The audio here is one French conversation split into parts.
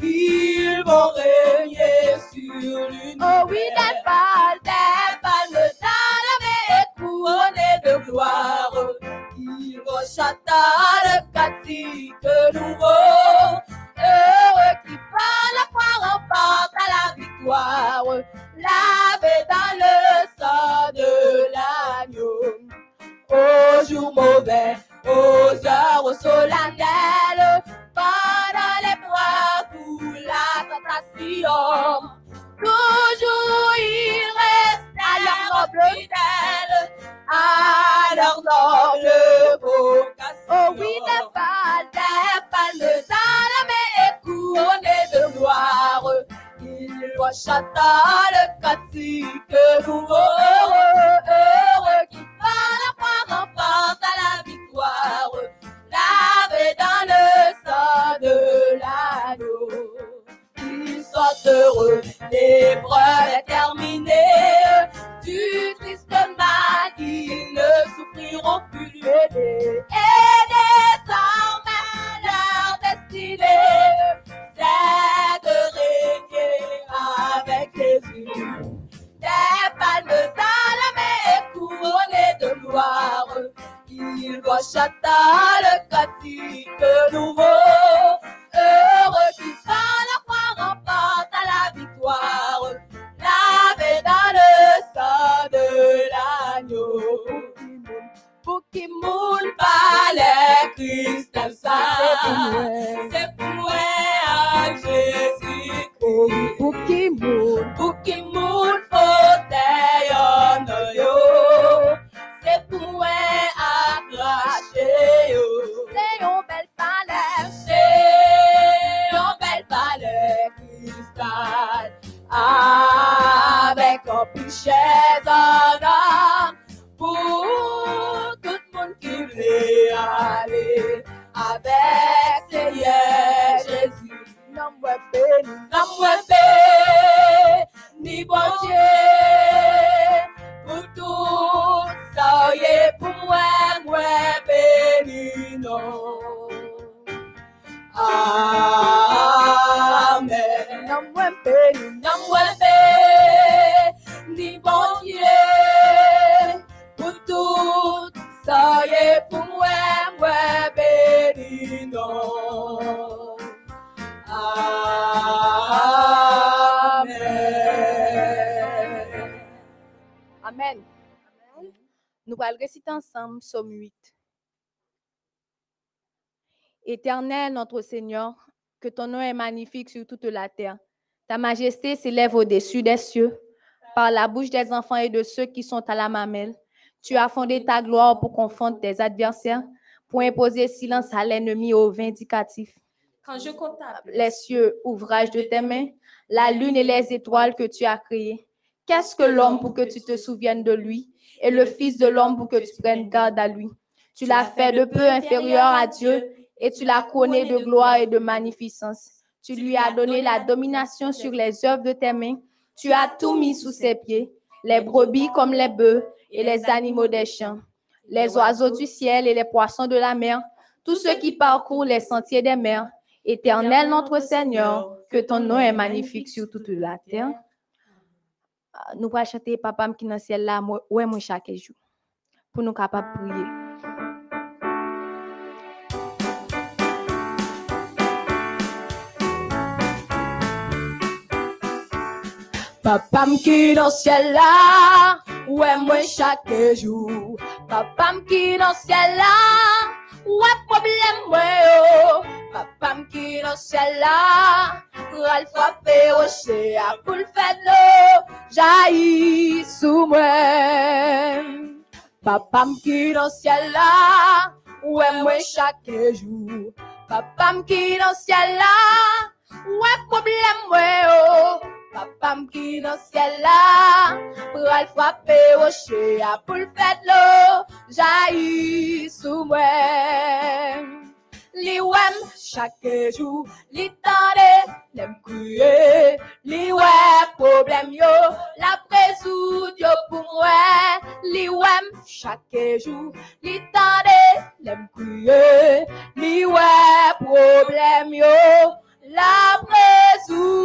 ils vont régner sur l'une. Oh oui, des palmes, des palmes dans la main couronné de gloire. Il rechata le catique nouveau. Heureux qui par la foi remporte à la victoire. Lavé dans le sang de l'agneau. Au jour mauvais, aux heures solennelles, pendant l'épreuve ou la. Toujours il reste à leur fidèle, à leur noble vocation. Oh oui, palmes dans la main et couronnées de gloire. Il rechata le catique nouveau. Heureux, heureux qui par la foi remporte à la victoire. Lavé dans le sang de. Soient heureux, l'épreuve est terminée. Du triste mal, ils ne souffriront plus. Et désormais, leur destinée, c'est de régner avec Jésus. Des palmes à la main et couronnées de gloire. Il doit chata le nouveau. Heureux qui par la foi remporte à la victoire. Lavé dans le sang de l'agneau. Pour qui moule pas les Christ ça. C'est pour Jésus-Christ. pour qui mourent. Pour qui cristal avec un pichet or pour tout le monde qui veut aller avec Seigneur Jésus. Béni. Non, moi, bé, ni bon Dieu, pour tout ça, y est pour moi, moi, béni, non. Ensemble Psaume 8. Éternel notre Seigneur, que ton nom est magnifique sur toute la terre. Ta majesté s'élève au-dessus des cieux. Par la bouche des enfants et de ceux qui sont à la mamelle, tu as fondé ta gloire pour confondre tes adversaires, pour imposer silence à l'ennemi au vindicatif. Quand je contemple Les cieux, ouvrage de tes mains, la lune et les étoiles que tu as créées. Qu'est-ce que l'homme pour que tu te souviennes de lui? Et le Fils de l'homme pour que tu prennes garde à lui? Tu l'as fait de peu inférieur à Dieu et tu l'as couronné de gloire et de magnificence. Tu lui as donné la domination sur les œuvres de tes mains. Tu as tout mis sous ses pieds, les brebis comme les bœufs et les animaux des champs, les oiseaux du ciel et les poissons de la mer, tous ceux qui parcourent les sentiers des mers. Éternel notre Seigneur, que ton nom est magnifique sur toute la terre. nou pa chante papam ki nan siel la mwen mwen mw chake jou. Pou nou kapap priye. Papam ki nan siel la mwen mwen chake jou. Papam ki nan siel la mwen problem mwen yo. Papa qui dans le ciel là, pral pour le faire de l'eau, jaillit sous moi. Papa qui dans le ciel là, ouais moi chaque jour? Papa qui dans le ciel là, ouais problème moi oh? Papa qui dans le ciel là, pral frapper rocher à pour le faire de l'eau, jaillit wèm chaque jour, li tande, l'aime crier, wè problème yo, la présoud yo pour moi. Wèm chaque jour, li tande, l'aime crier, wè problème yo, la résoudre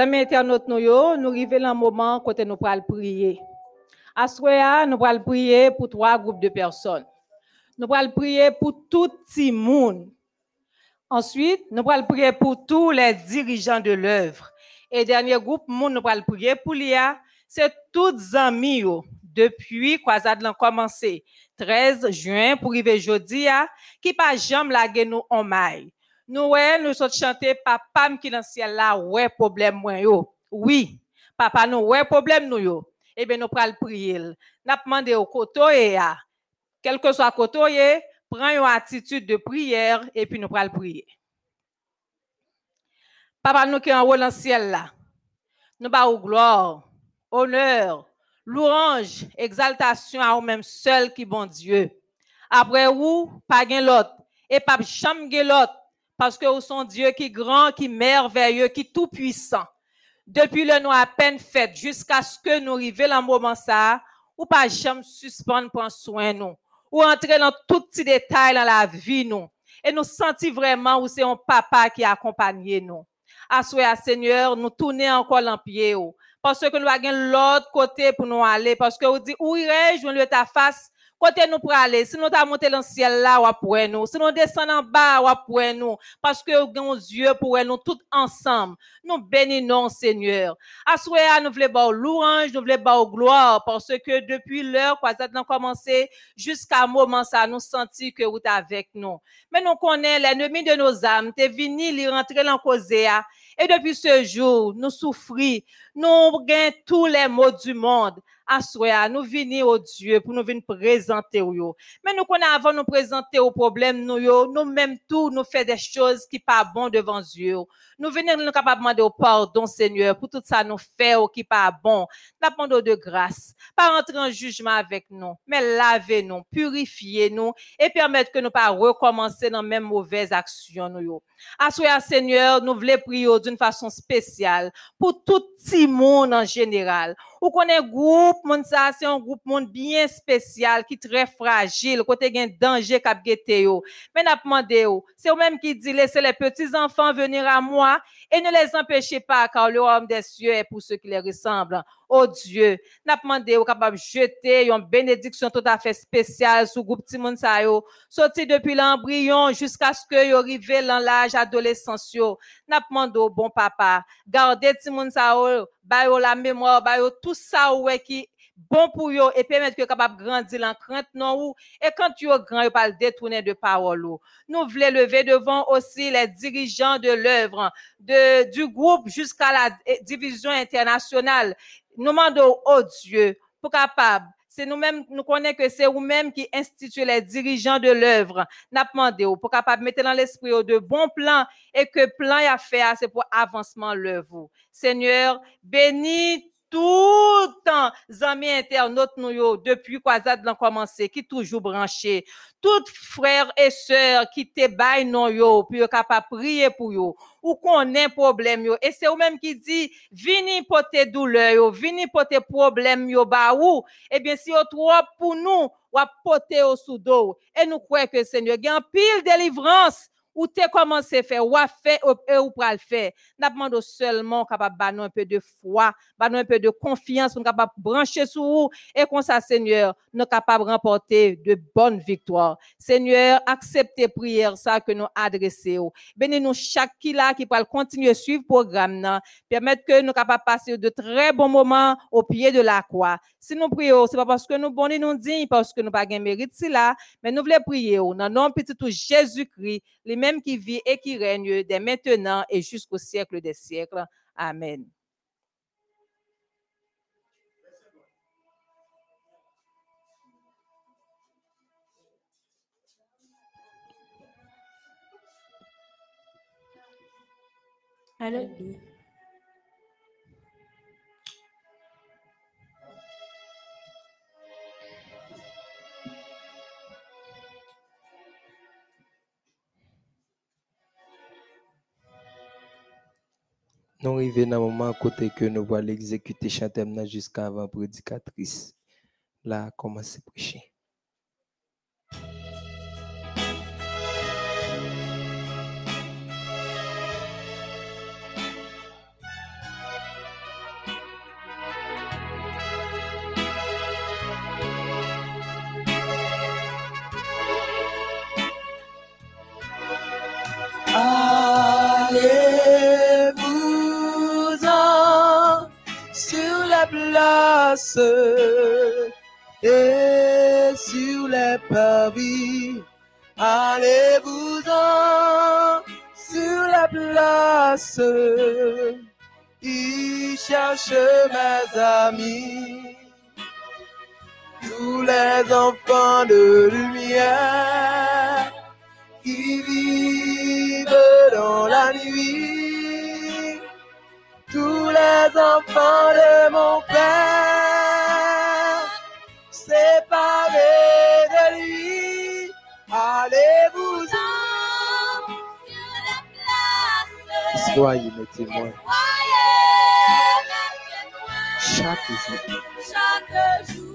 Amis internautes, nous, nous arrivons dans un moment où nous allons prier. À ce nous allons prier pour trois groupes de personnes. Nous allons prier pour tout le monde. Ensuite, nous allons prier pour tous les dirigeants de l'œuvre. Et dernier groupe, nous allons prier pour l'IA. C'est tous amis depuis que a commencé 13 juin pour arriver jeudi qui pas jamais lagué nous en maille. Nous, nous sommes chanter papa qui dans le ciel là, ouais, problème, moi, yo. Oui, papa, nous, ouais, problème, nous, yo. Eh bien, nous prenons prier. Nous demandé au côté, quel que soit côté, prends une attitude de prière et puis nous prenons prier. Papa, nous qui en haut dans le ciel là, nous au gloire, honneur, louange, exaltation à vous-même seul qui bon Dieu. Après vous, pas l'autre. Et pas jamais l'autre parce que vous sont Dieu qui est grand, qui est merveilleux, qui est tout puissant. Depuis le nous à peine fait, jusqu'à ce que nous arrivions le moment ça, ou pas jamais suspendre pour soin nous, ou entrer dans tout petits détails dans la vie nous, et nous sentir vraiment où c'est un papa qui accompagne nous. À Seigneur, nous tourner encore en pied, parce que nous avons l'autre côté pour nous aller, parce que vous dites, où irais-je, je ta face, Côté nous pour aller, si nous t'a monté dans le ciel là, ou pour nous. Si nous descendons en bas, ou pour nous. Parce que nous yeux pour nous tous ensemble. Nous bénissons, Seigneur. À nous voulons louange, nous voulons gloire. Parce que depuis l'heure, quoi, ça a commencé, jusqu'à moment, ça nous sentit que vous êtes avec nous. Mais nous connaissons l'ennemi de nos âmes. T'es venu, il rentrer dans le Et depuis ce jour, nous souffrons. Nous gagnons tous les maux du monde à nous venons au Dieu pour nous venir présenter au Mais nous connaissons avant nous présenter au problème nous nous même tout nous fait des choses qui pas bon devant Dieu. Nous venons nous capables demander au pardon Seigneur pour tout ça nous fait qui pas bon. Nous demandons de grâce, pas rentrer en jugement avec nous, mais lavez-nous, purifiez-nous et permettre que nous pas recommencer dans même mauvaise action nous Seigneur, nous voulons prier d'une façon spéciale pour tout le monde en général. Ou connaît groupe monde ça c'est un groupe monde bien spécial qui très fragile côté gain danger cap yo. Mais n'a demandé c'est eux même qui dit laissez les petits enfants venir à moi et ne les empêchez pas car le royaume des cieux est pour ceux qui les ressemblent. Oh Dieu, n'a demandé ou capable jeter une bénédiction tout à fait spéciale sur groupe Timon sa yo, sorti depuis l'embryon jusqu'à ce que yo arrivé dans l'âge adolescence. N'a demandé au bon papa, gardez Timon sa yo, ba yo la mémoire, tout ça qui bon pour eux et permettre que capable grandir en crainte ou et quand tu grand yo pas détourner de parole nous voulons lever devant aussi les dirigeants de l'œuvre de du groupe jusqu'à la division internationale nous demandons oh Dieu pour capable c'est nous-mêmes, nous connaissons que c'est vous-mêmes qui instituez les dirigeants de l'œuvre. N'a demandé pour capable mettre dans l'esprit de bons plans et que plan y a fait, c'est pour avancement l'œuvre. Seigneur, bénis tout temps, amis internautes nous depuis Kwazad l'ont commencé, qui toujours branché. Toutes frères et sœurs qui te baillent non yo, puis capable prier pour yo, ou qu'on ait problème yo. Et c'est eux même qui dit, vini pour tes douleurs yo, vini pour tes problèmes yo, ba ou. Eh bien, si yo trop pour nous, ou porter au Et nous croyons que Seigneur, il pile délivrance ou t'es commencé faire ou a fait et ou le faire n'a demandé seulement capable banon un peu de foi banon un peu de confiance pour capable brancher sur vous et comme ça Seigneur nous capable remporter de bonnes victoires. Seigneur acceptez prière que nous adressons bénis nous chaque qui là qui peut continuer suivre programme nan. Permettre que nous capable passer de très bons moments au pied de la croix. Si nous prions c'est pas parce que nous bons nous dignes parce que nous pas gain mérite là mais nous voulons prier au nom petit Jésus-Christ même qui vit et qui règne dès maintenant et jusqu'au siècle des siècles. Amen. Alléluia. Nous arrivons dans le moment côté que nous allons exécuter chantement jusqu'à avant prédicatrice. Là, commencer à prêcher. Place. Il cherche mes amis, tous les enfants de lumière qui vivent dans la nuit, tous les enfants de mon Père, séparés Soyez mes témoins chaque jour. chaque jour.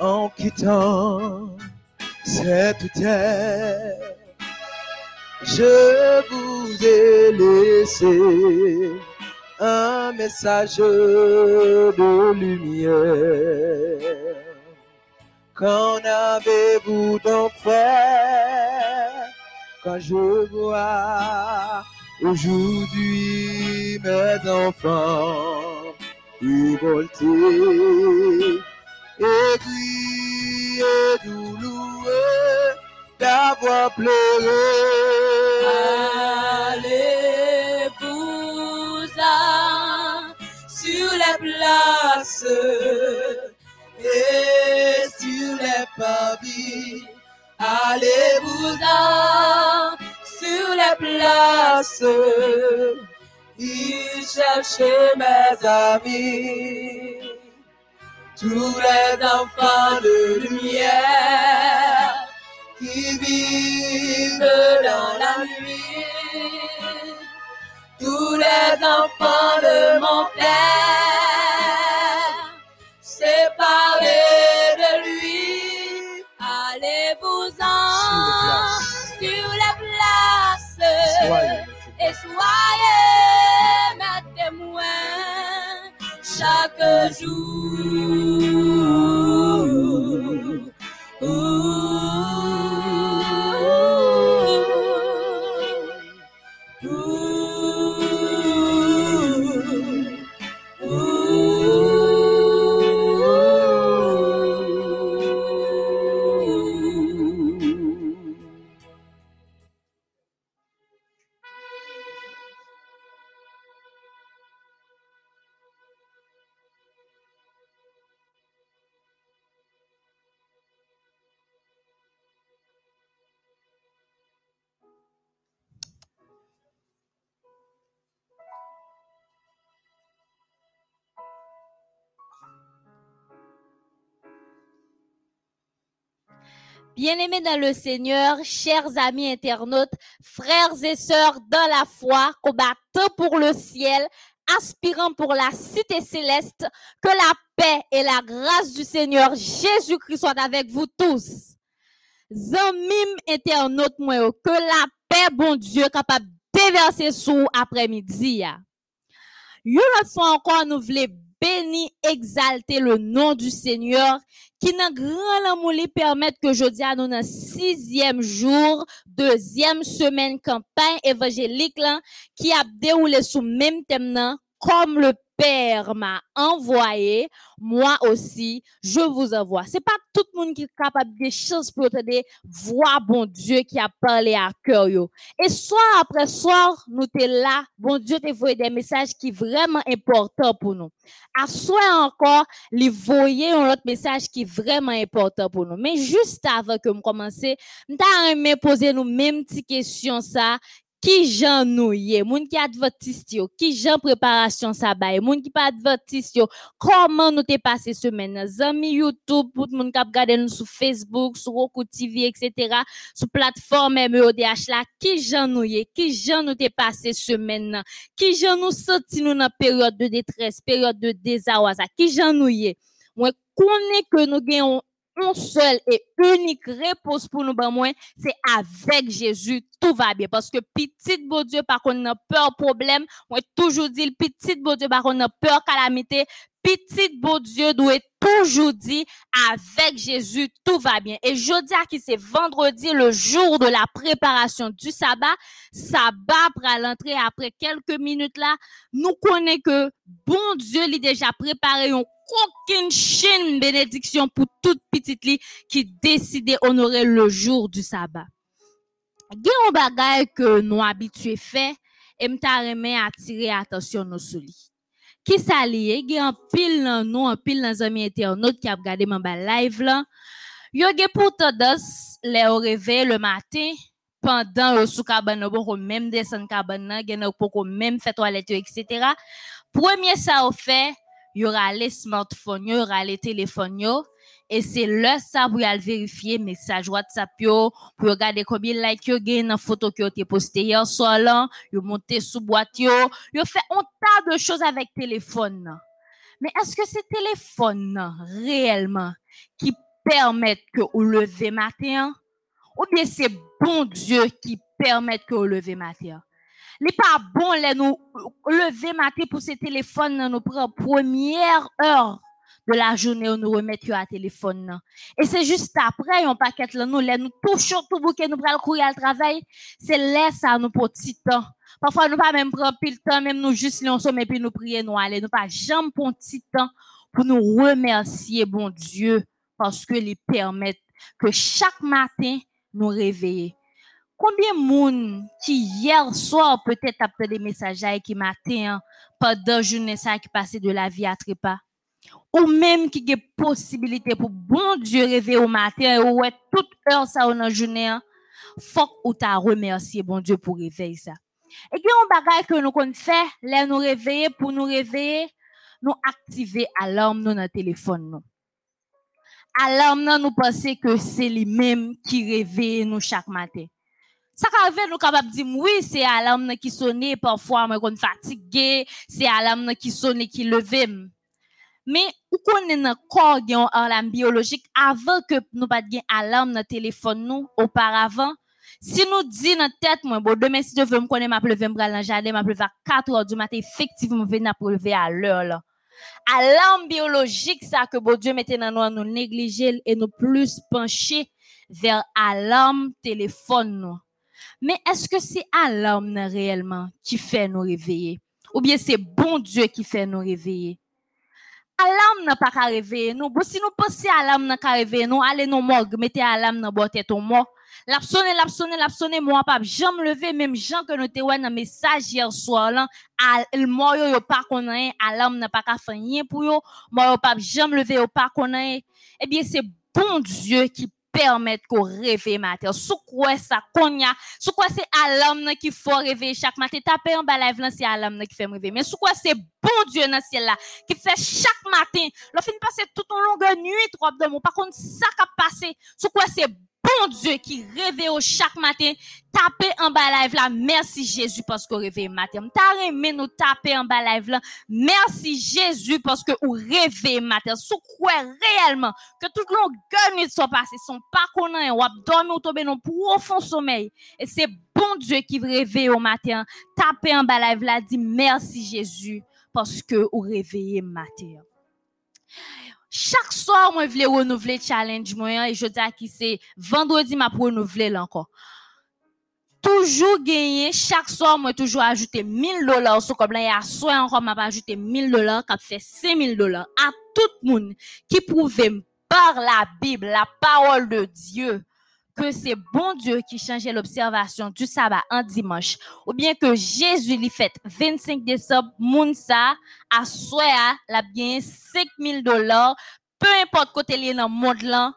en quittant cette terre, je vous ai laissé un message de lumière. Qu'en avez-vous donc fait quand je vois aujourd'hui mes enfants révoltés et puis et douloureux? D'avoir pleuré. Allez-vous-en sur les places Et sur les parvis, Allez-vous-en sur les places il cherchait mes amis, tous les enfants de lumière qui vivent dans la nuit, tous les enfants de mon Père, séparés de lui, Allez-vous-en Sur Soyez mes et soyez mes témoins chaque jour. Bien-aimés dans le Seigneur, chers amis internautes, frères et sœurs dans la foi, combattants pour le ciel, aspirants pour la cité céleste, que la paix et la grâce du Seigneur Jésus-Christ soient avec vous tous. Zamim internautes, que la paix, bon Dieu, capable de déverser sous après-midi. Une autre fois encore, nous voulons bénir, exalter le nom du Seigneur qui nan grand l'amour li permettre que jeudi à nous dans sixième jour, deuxième semaine campagne évangélique qui a déroulé sous même thème comme le Père m'a envoyé, moi aussi, je vous envoie. C'est pas tout le monde qui est capable de choses pour te dire, voir bon Dieu qui a parlé à cœur. Et soir après soir, nous t'es là, bon Dieu t'a envoyé des messages qui vraiment importants pour nous. À soir encore, les voyer un autre message qui vraiment important pour nous. Mais juste avant que nous commencer, m'ta aimé poser nous même petite question ça. Qui jan nou ye, moun ki adventiste yo, qui jan préparation sabay, moun ki pas adventiste yo, comment nous te passé semaine nan, zami YouTube, pour moun kap gade nous sur Facebook, sur Roku TV, etc., sur plateforme MEODH la, qui jan nou ye, qui jan nous te passé semaine nan, qui jan senti nous dans période de détresse, période de ça, qui jan nou ye? Moi, connais que nous gagnons un seul et unique réponse pour nous, ben moi, c'est avec Jésus, tout va bien. Parce que petit bon Dieu, par contre, n'a peur problème. Moi, toujours dit, le petit bon Dieu, par contre, n'a peur calamité. Petit bon Dieu doit toujours dire, avec Jésus, tout va bien. Et je dis à qui c'est vendredi, le jour de la préparation du sabbat. Sabbat, pour l'entrée après quelques minutes là, nous connaissons que bon Dieu, il déjà préparé aucune chaîne bénédiction pour toute petite li qui décide honorer le jour du sabbat. Il y a un bagay que nous habitués fait et m'ta remet attirer attention nous sur lui. Qui ça lié? A un pile nan nous, un pile nan zami internaute qui a regardé mon live là. Yo ge pour tendance les au réveil le matin pendant le sous cabane pour même descendre cabane gen pour même faire toilette etc. Premier ça au fait y aura les smartphones, y aura les téléphones, et c'est là ça pour aller vérifier message WhatsApp yo, pour regarder combien de likes yo gagne dans photo que tu posté hier soir là, yo monter sous boîte yo, yo fait un tas de choses avec téléphone. Mais est-ce que c'est téléphone réellement qui permettent que vous levez matin ou bien c'est bon Dieu qui permet que vous levez matin? N'est pas bon les nous lever matin pour ce téléphone nan, nous prend première heure de la journée où nous remettons à téléphone et c'est juste après on paquet là nous les nous touchons tout bouquet nous pral courir al travail c'est là ça nous petit temps. Parfois nous pas même prendre pile temps même nous juste somme et nous prier nous aller. Nous pas jamais petit temps pour nous remercier bon Dieu parce que les permettent que chaque matin nous réveiller Combien de monde qui hier soir peut-être a fait des messages et qui matin hein, pendant journée ça qui passait de la vie à trépas? Ou même qui a possibilité pour bon Dieu rêver au matin ou ouais, toute heure ça dans journée hein, faut ou t'a remercier bon Dieu pour réveiller ça. Et puis un bagage que nous qu'on fait là nous réveiller pour nous réveiller nous activer alarme dans notre téléphone nous. Alarme nous penser que c'est lui-même qui réveille nous chaque matin ça arrive nous capable dire oui c'est alarme qui sonne parfois moi qu'on fatigué c'est alarme qui sonne qui levé mais ou connaît nan corps gen alarme biologique avant que nous pas gen alarme dans téléphone nous auparavant. Si nous dit dans tête moi bon demain si Dieu veut me connaître m'a lever me dans jardin m'a lever à 4 heures du matin effectivement venir pour lever à l'heure là. Alarme biologique ça que bon Dieu mettait dans nous nous négliger et nous plus pencher vers alarme téléphone nous mais est-ce que c'est alarme réellement qui fait nous réveiller? Ou bien c'est bon Dieu qui fait nous réveiller? Alarme n'a pas qu'à réveiller nous. Si nous pensons alarme n'a qu'à réveiller nous, allez nous morgue, mettez alarme dans boîte tête au mort. L'a sonné, l'a sonné, l'a sonné, moi pas jamais lever même gens que nous te dans message hier soir là, al mort yo pas connaît, alarme n'a pas qu'à faire rien pour yo, moi yo pas jamais lever yo pas connaît. Eh bien c'est bon Dieu qui permettre qu'on réveille matin. Sous quoi ça konya, sous quoi c'est alarme nan qui faut réveiller chaque matin? Taper en bas live là c'est qui fait réveiller. Mais sous quoi c'est bon Dieu dans ciel là qui fait chaque matin? Le fin passer tout en longue nuit trop de mon. Par contre ça qui passé, sous quoi c'est bon Dieu qui réveille chaque matin, taper en bas live là. Merci Jésus parce que réveille matin. T'as nous en bas live là. Merci Jésus parce que vous réveille matin. Sous quoi réellement que toute longue nuit soit passée, sont pas connaît, ou dormi ou tomber dans profond sommeil. Et c'est bon Dieu qui réveille au matin. Taper en bas live là, dit merci Jésus parce que vous réveillez matin. Chaque soir, moi, je voulais renouveler le challenge, et je dis à qui c'est vendredi, m'a pour renouveler là encore. Toujours gagner, chaque soir, moi, toujours ajouter 1000 dollars sur comme là, et à soir encore, m'a pas ajouté 1000 dollars, qui fait 5000 dollars à tout monde qui prouvait par la Bible, la parole de Dieu, que c'est bon Dieu qui changeait l'observation du sabbat en dimanche, ou bien que Jésus lui fait 25 décembre, Mounsa, à soir, la bien 5000 dollars, peu importe côté lié dans le monde là,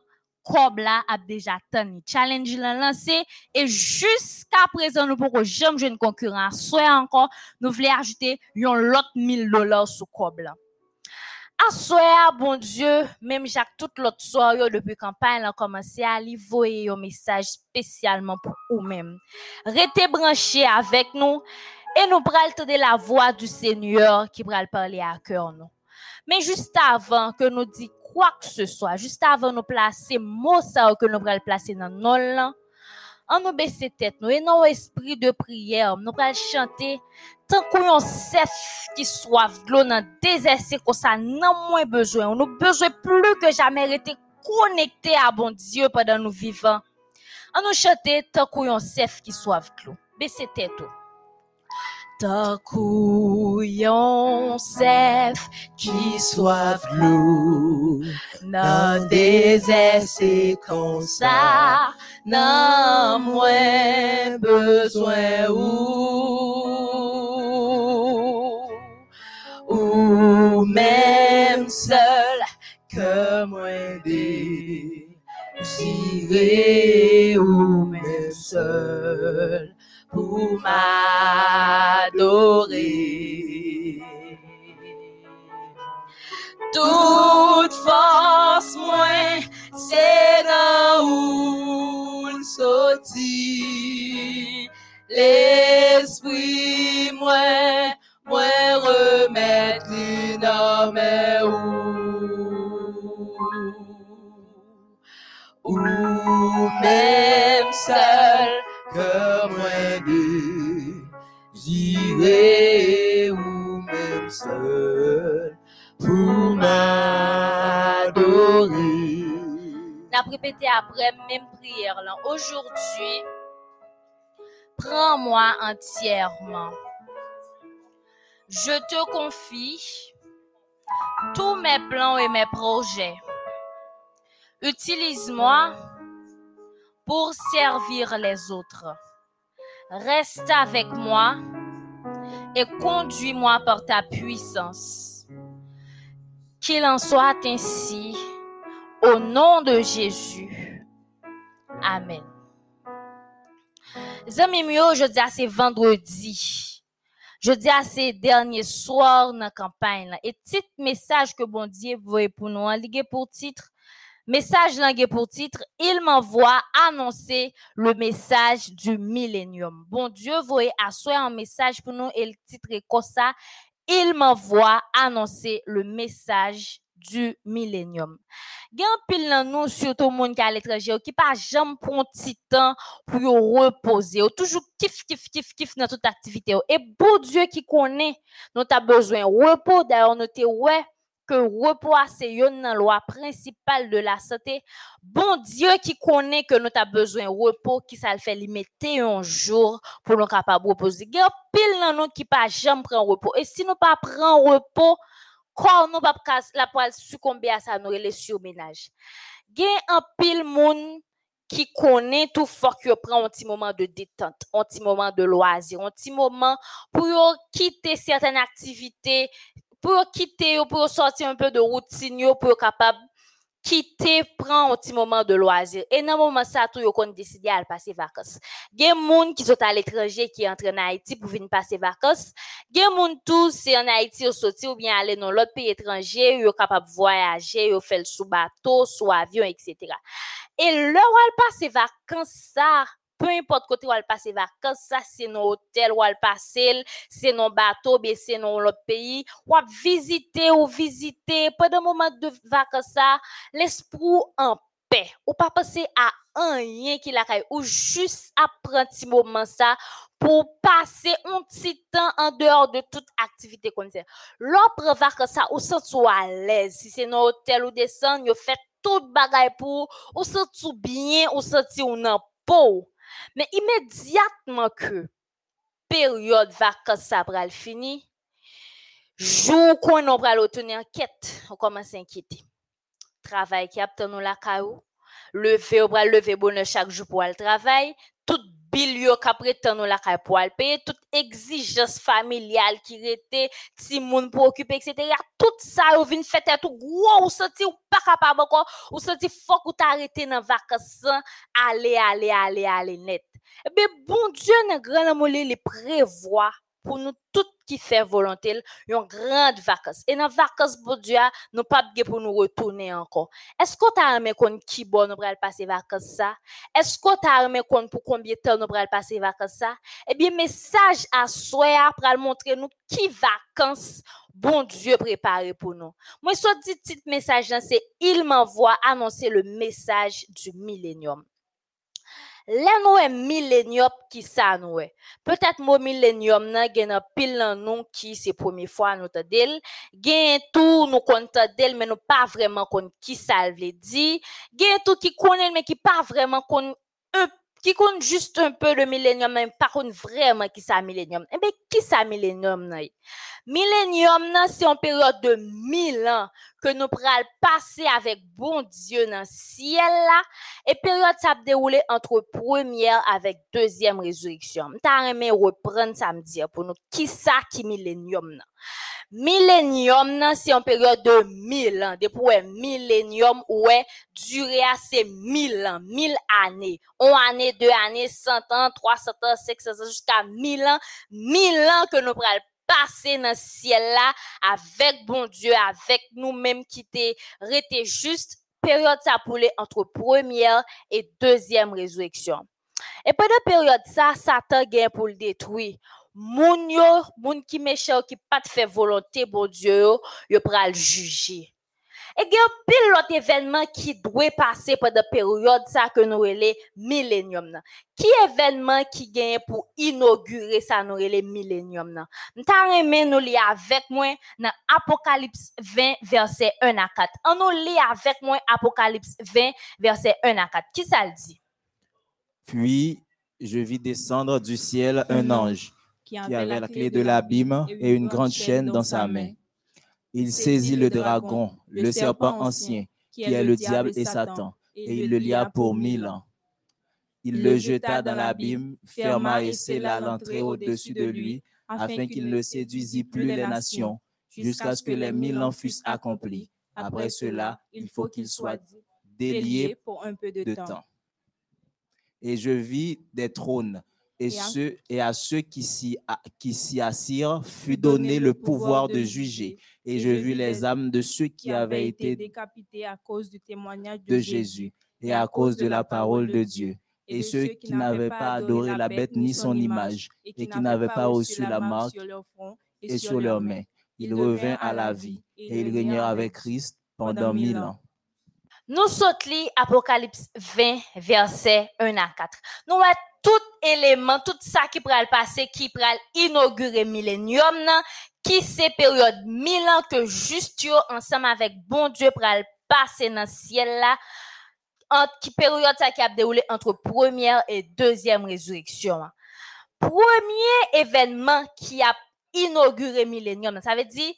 kob la ap deja tani. Challenge lan lancé et jusqu'à présent nous pourrons jamais jouer une concurrence. Soit encore, nous voulons ajouter yon lot 1000 dollars sous kob soir, bon Dieu, même Jacques, toute l'autre soir, depuis campagne, a commencé à lui voyer un message spécialement pour vous-même. Restez branchés avec nous et nous de la voix du Seigneur qui pral parler à cœur nous. Mais juste avant que nous dit quoi que ce soit, juste avant nous placer mot ça que nous pral placer dans nos langues, en nous baisser tête nous et non esprit de prière, nous pral chanter tant qu'on yon chef qui soif de l'eau dans désert, qu'on ça n'a moins besoin. On a besoin plus que jamais rester connecté à bon Dieu pendant nous vivants. On nous chanter tant qu'on yon chef qui soif de l'eau. Baissez tête. Tant qu'on yon chef Qui soif l'eau dans désert, c'est comme ça, N'a moins besoin Ou même seul que moi désirer Ou même seul pour m'adorer. Toute force moins c'est dans où le sorti l'esprit moins moins après même prière. Aujourd'hui, prends-moi entièrement. Je te confie tous mes plans et mes projets. Utilise-moi pour servir les autres. Reste avec moi et conduis-moi par ta puissance. Qu'il en soit ainsi au nom de Jésus. Amen. Zami je dis à vendredi. Je dis à ces derniers soirs dans la. Et petit message que bon Dieu voyait pour nous, hein, lié pour titre, message langue pour titre, il m'envoie annoncer le message du millénium. Bon Dieu voyait asseoir un message pour nous et le titre est comme ça, il m'envoie annoncer le message du millénium. Gen pile nan nou, surtout moun ki à l'étranger, qui pas jamais prend petit temps pour yo reposer, ou toujours kiff, kiff, kiff, kiff dans toute activité. yo. Et bon Dieu qui connaît, nous avons besoin de repos. D'ailleurs, nous te ouais que repos a, c'est une nan principale de la santé. Bon Dieu qui connaît que nous avons besoin de repos, qui ça le fait limiter un jour pour nous capable de reposer. Gen pile nan nou qui pas jamais prend repos. Et si nous pas prend repos, corps nous pas ka- la poil succomber à ça nous les surménage. Gen un pile moun qui connaît tout fort que prend un petit moment de détente, un petit moment de loisir, un petit moment pour yo quitter certaines activités, pour yo quitter, yo, pour yo sortir un peu de routine, yo, pour yo capable quitter, prendre un petit moment de loisir. Et dans moment ça, tout yo kon décider à passer vacances. Gen moun qui sont à l'étranger qui entre en Haïti pour venir passer vacances. Gen moun tout c'est en Haïti yo sorti ou bien aller dans l'autre pays étranger, yo capable voyager, yo fait le sous bateau, sous avion, etc. Et là où elle passe vacances ça, peu importe côté où elle passe vacances ça, c'est dans hôtel où elle passe, c'est dans bateau, bien c'est dans l'autre pays, ou visiter ou visiter pendant moment de vacances l'esprit en paix. Ou pas penser à un rien qui la ou juste apprendre petit moment ça pour passer un petit temps en dehors de toute activité comme ça. L'autre vacances ça, ou sent ou à l'aise. Si c'est dans hôtel ou descendre, yo fait tout bagay pour ou senti bien, ou senti ou nan peau. Mais immédiatement que période vacances ça pral fini, jour qu'on on pral retourner en quête, on commence à inquiéter. Travail qui a nous la caillou, lever ou pral lever bonheur chaque jour pour aller travail, tout bil yo ka prétend nou la kay pou al payer toute exigence familiale qui rete ti moun pour occuper etc. Tout ça yo vin fête tout gros ou senti ou pas capable encore ou senti faut ou t'arrêter dans vacances aller aller aller aller net. Eh bien bon Dieu nan grand amour li prévoit pour nous tout qui fait volonté une grande vacances. Et dans vacances bon Dieu nous pas pour nous retourner encore. Est-ce que tu as aimé qui bon nous passer vacances ça? Est-ce que tu as aimé qu'on pour combien de temps nous passer vacances ça? Eh bien message à soi pral montrer nous qui vacances bon Dieu préparé pour nous. Moi ce dit petit message c'est il m'envoie annoncer le message du millénium Là, nous est millénium qui ça nous est. Peut-être mo millénium nan gen un pile nan nous qui c'est première fois nous tadel. Gen tout nous compte d'elle mais nous pas vraiment kon qui ça veut dire. Gen tout qui connaît mais qui pas vraiment kon un qui compte juste un peu le millénium, mais pas contre vraiment qui ça millénium. Eh bien, qui ça millénium? Millénium, c'est une période de mille ans que nous pral passer avec bon Dieu dans le ciel là. Et période ça déroulé entre première avec deuxième résurrection. T'as aimé reprendre ça me dire pour nous qui ça qui millénium nan, c'est une période de mille ans. Depuis millénium ouais durer assez mille ans, mille années. On année, deux années, cent ans, trois cent ans, cinq cents ans, jusqu'à mille ans, mille ans que nous pral passer dans le ciel là avec bon Dieu, avec nous-mêmes qui t'es juste période ça pour entre première et deuxième résurrection. Et pendant période ça, Satan gagne pour le détruire. Moun yo, moun qui méchant qui pas te fait volonté bon Dieu yo, pral juger. Et a pile l'autre événement qui doit passer pendant période ça que nous relais millénium nan. Qui événement qui gagne pour inaugurer ça nous relais millénium nan? M'ta nous li avec moi dans Apocalypse 20 verset 1 à 4. On nous lit avec moi Apocalypse 20 verset 1 à 4. Qui ça le dit? Puis je vis descendre du ciel un ange qui avait la clé de l'abîme et une grande chaîne dans sa main. Il saisit le dragon, le serpent ancien, qui est le diable et Satan, et il le lia pour mille ans. Il le jeta dans l'abîme, ferma et scella l'entrée au-dessus de lui, afin qu'il ne séduisit plus les nations, jusqu'à ce que les mille ans fussent accomplis. Après cela, il faut qu'il soit délié pour un peu de, temps. Et je vis des trônes, et, Et à- ceux, et à ceux qui s'y assirent fut donné le pouvoir de juger. Et je vis les âmes de ceux qui avaient été décapités à cause du témoignage de Jésus et à cause de la parole de Dieu. Et ceux qui n'avaient pas adoré la bête ni son image, et qui n'avaient pas reçu la marque sur leur front et sur leurs mains, ils revinrent à la vie, et ils régnèrent avec Christ pendant mille ans. Nous sautons li Apocalypse 20, verset 1 à 4. Nous tout élément, tout ça qui pral passer, qui pral inaugurer millénium, nan, qui c'est période mille ans que juste yo, ensemble avec bon Dieu pral passer dans ciel là, en, qui période ça qui a déroulé entre première et deuxième résurrection. Premier événement qui a inauguré millénium, ça veut dire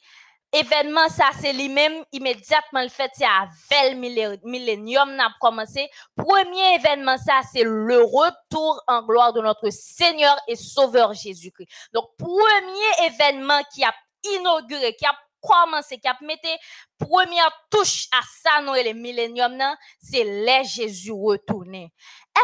événement ça c'est lui-même immédiatement le fait c'est le millé- millénium n'a commencé. Premier événement ça c'est le retour en gloire de notre Seigneur et Sauveur Jésus-Christ. Donc premier événement qui a inauguré qui a commencé qui a mis première touche à ça nous le millénium c'est les Jésus retourné.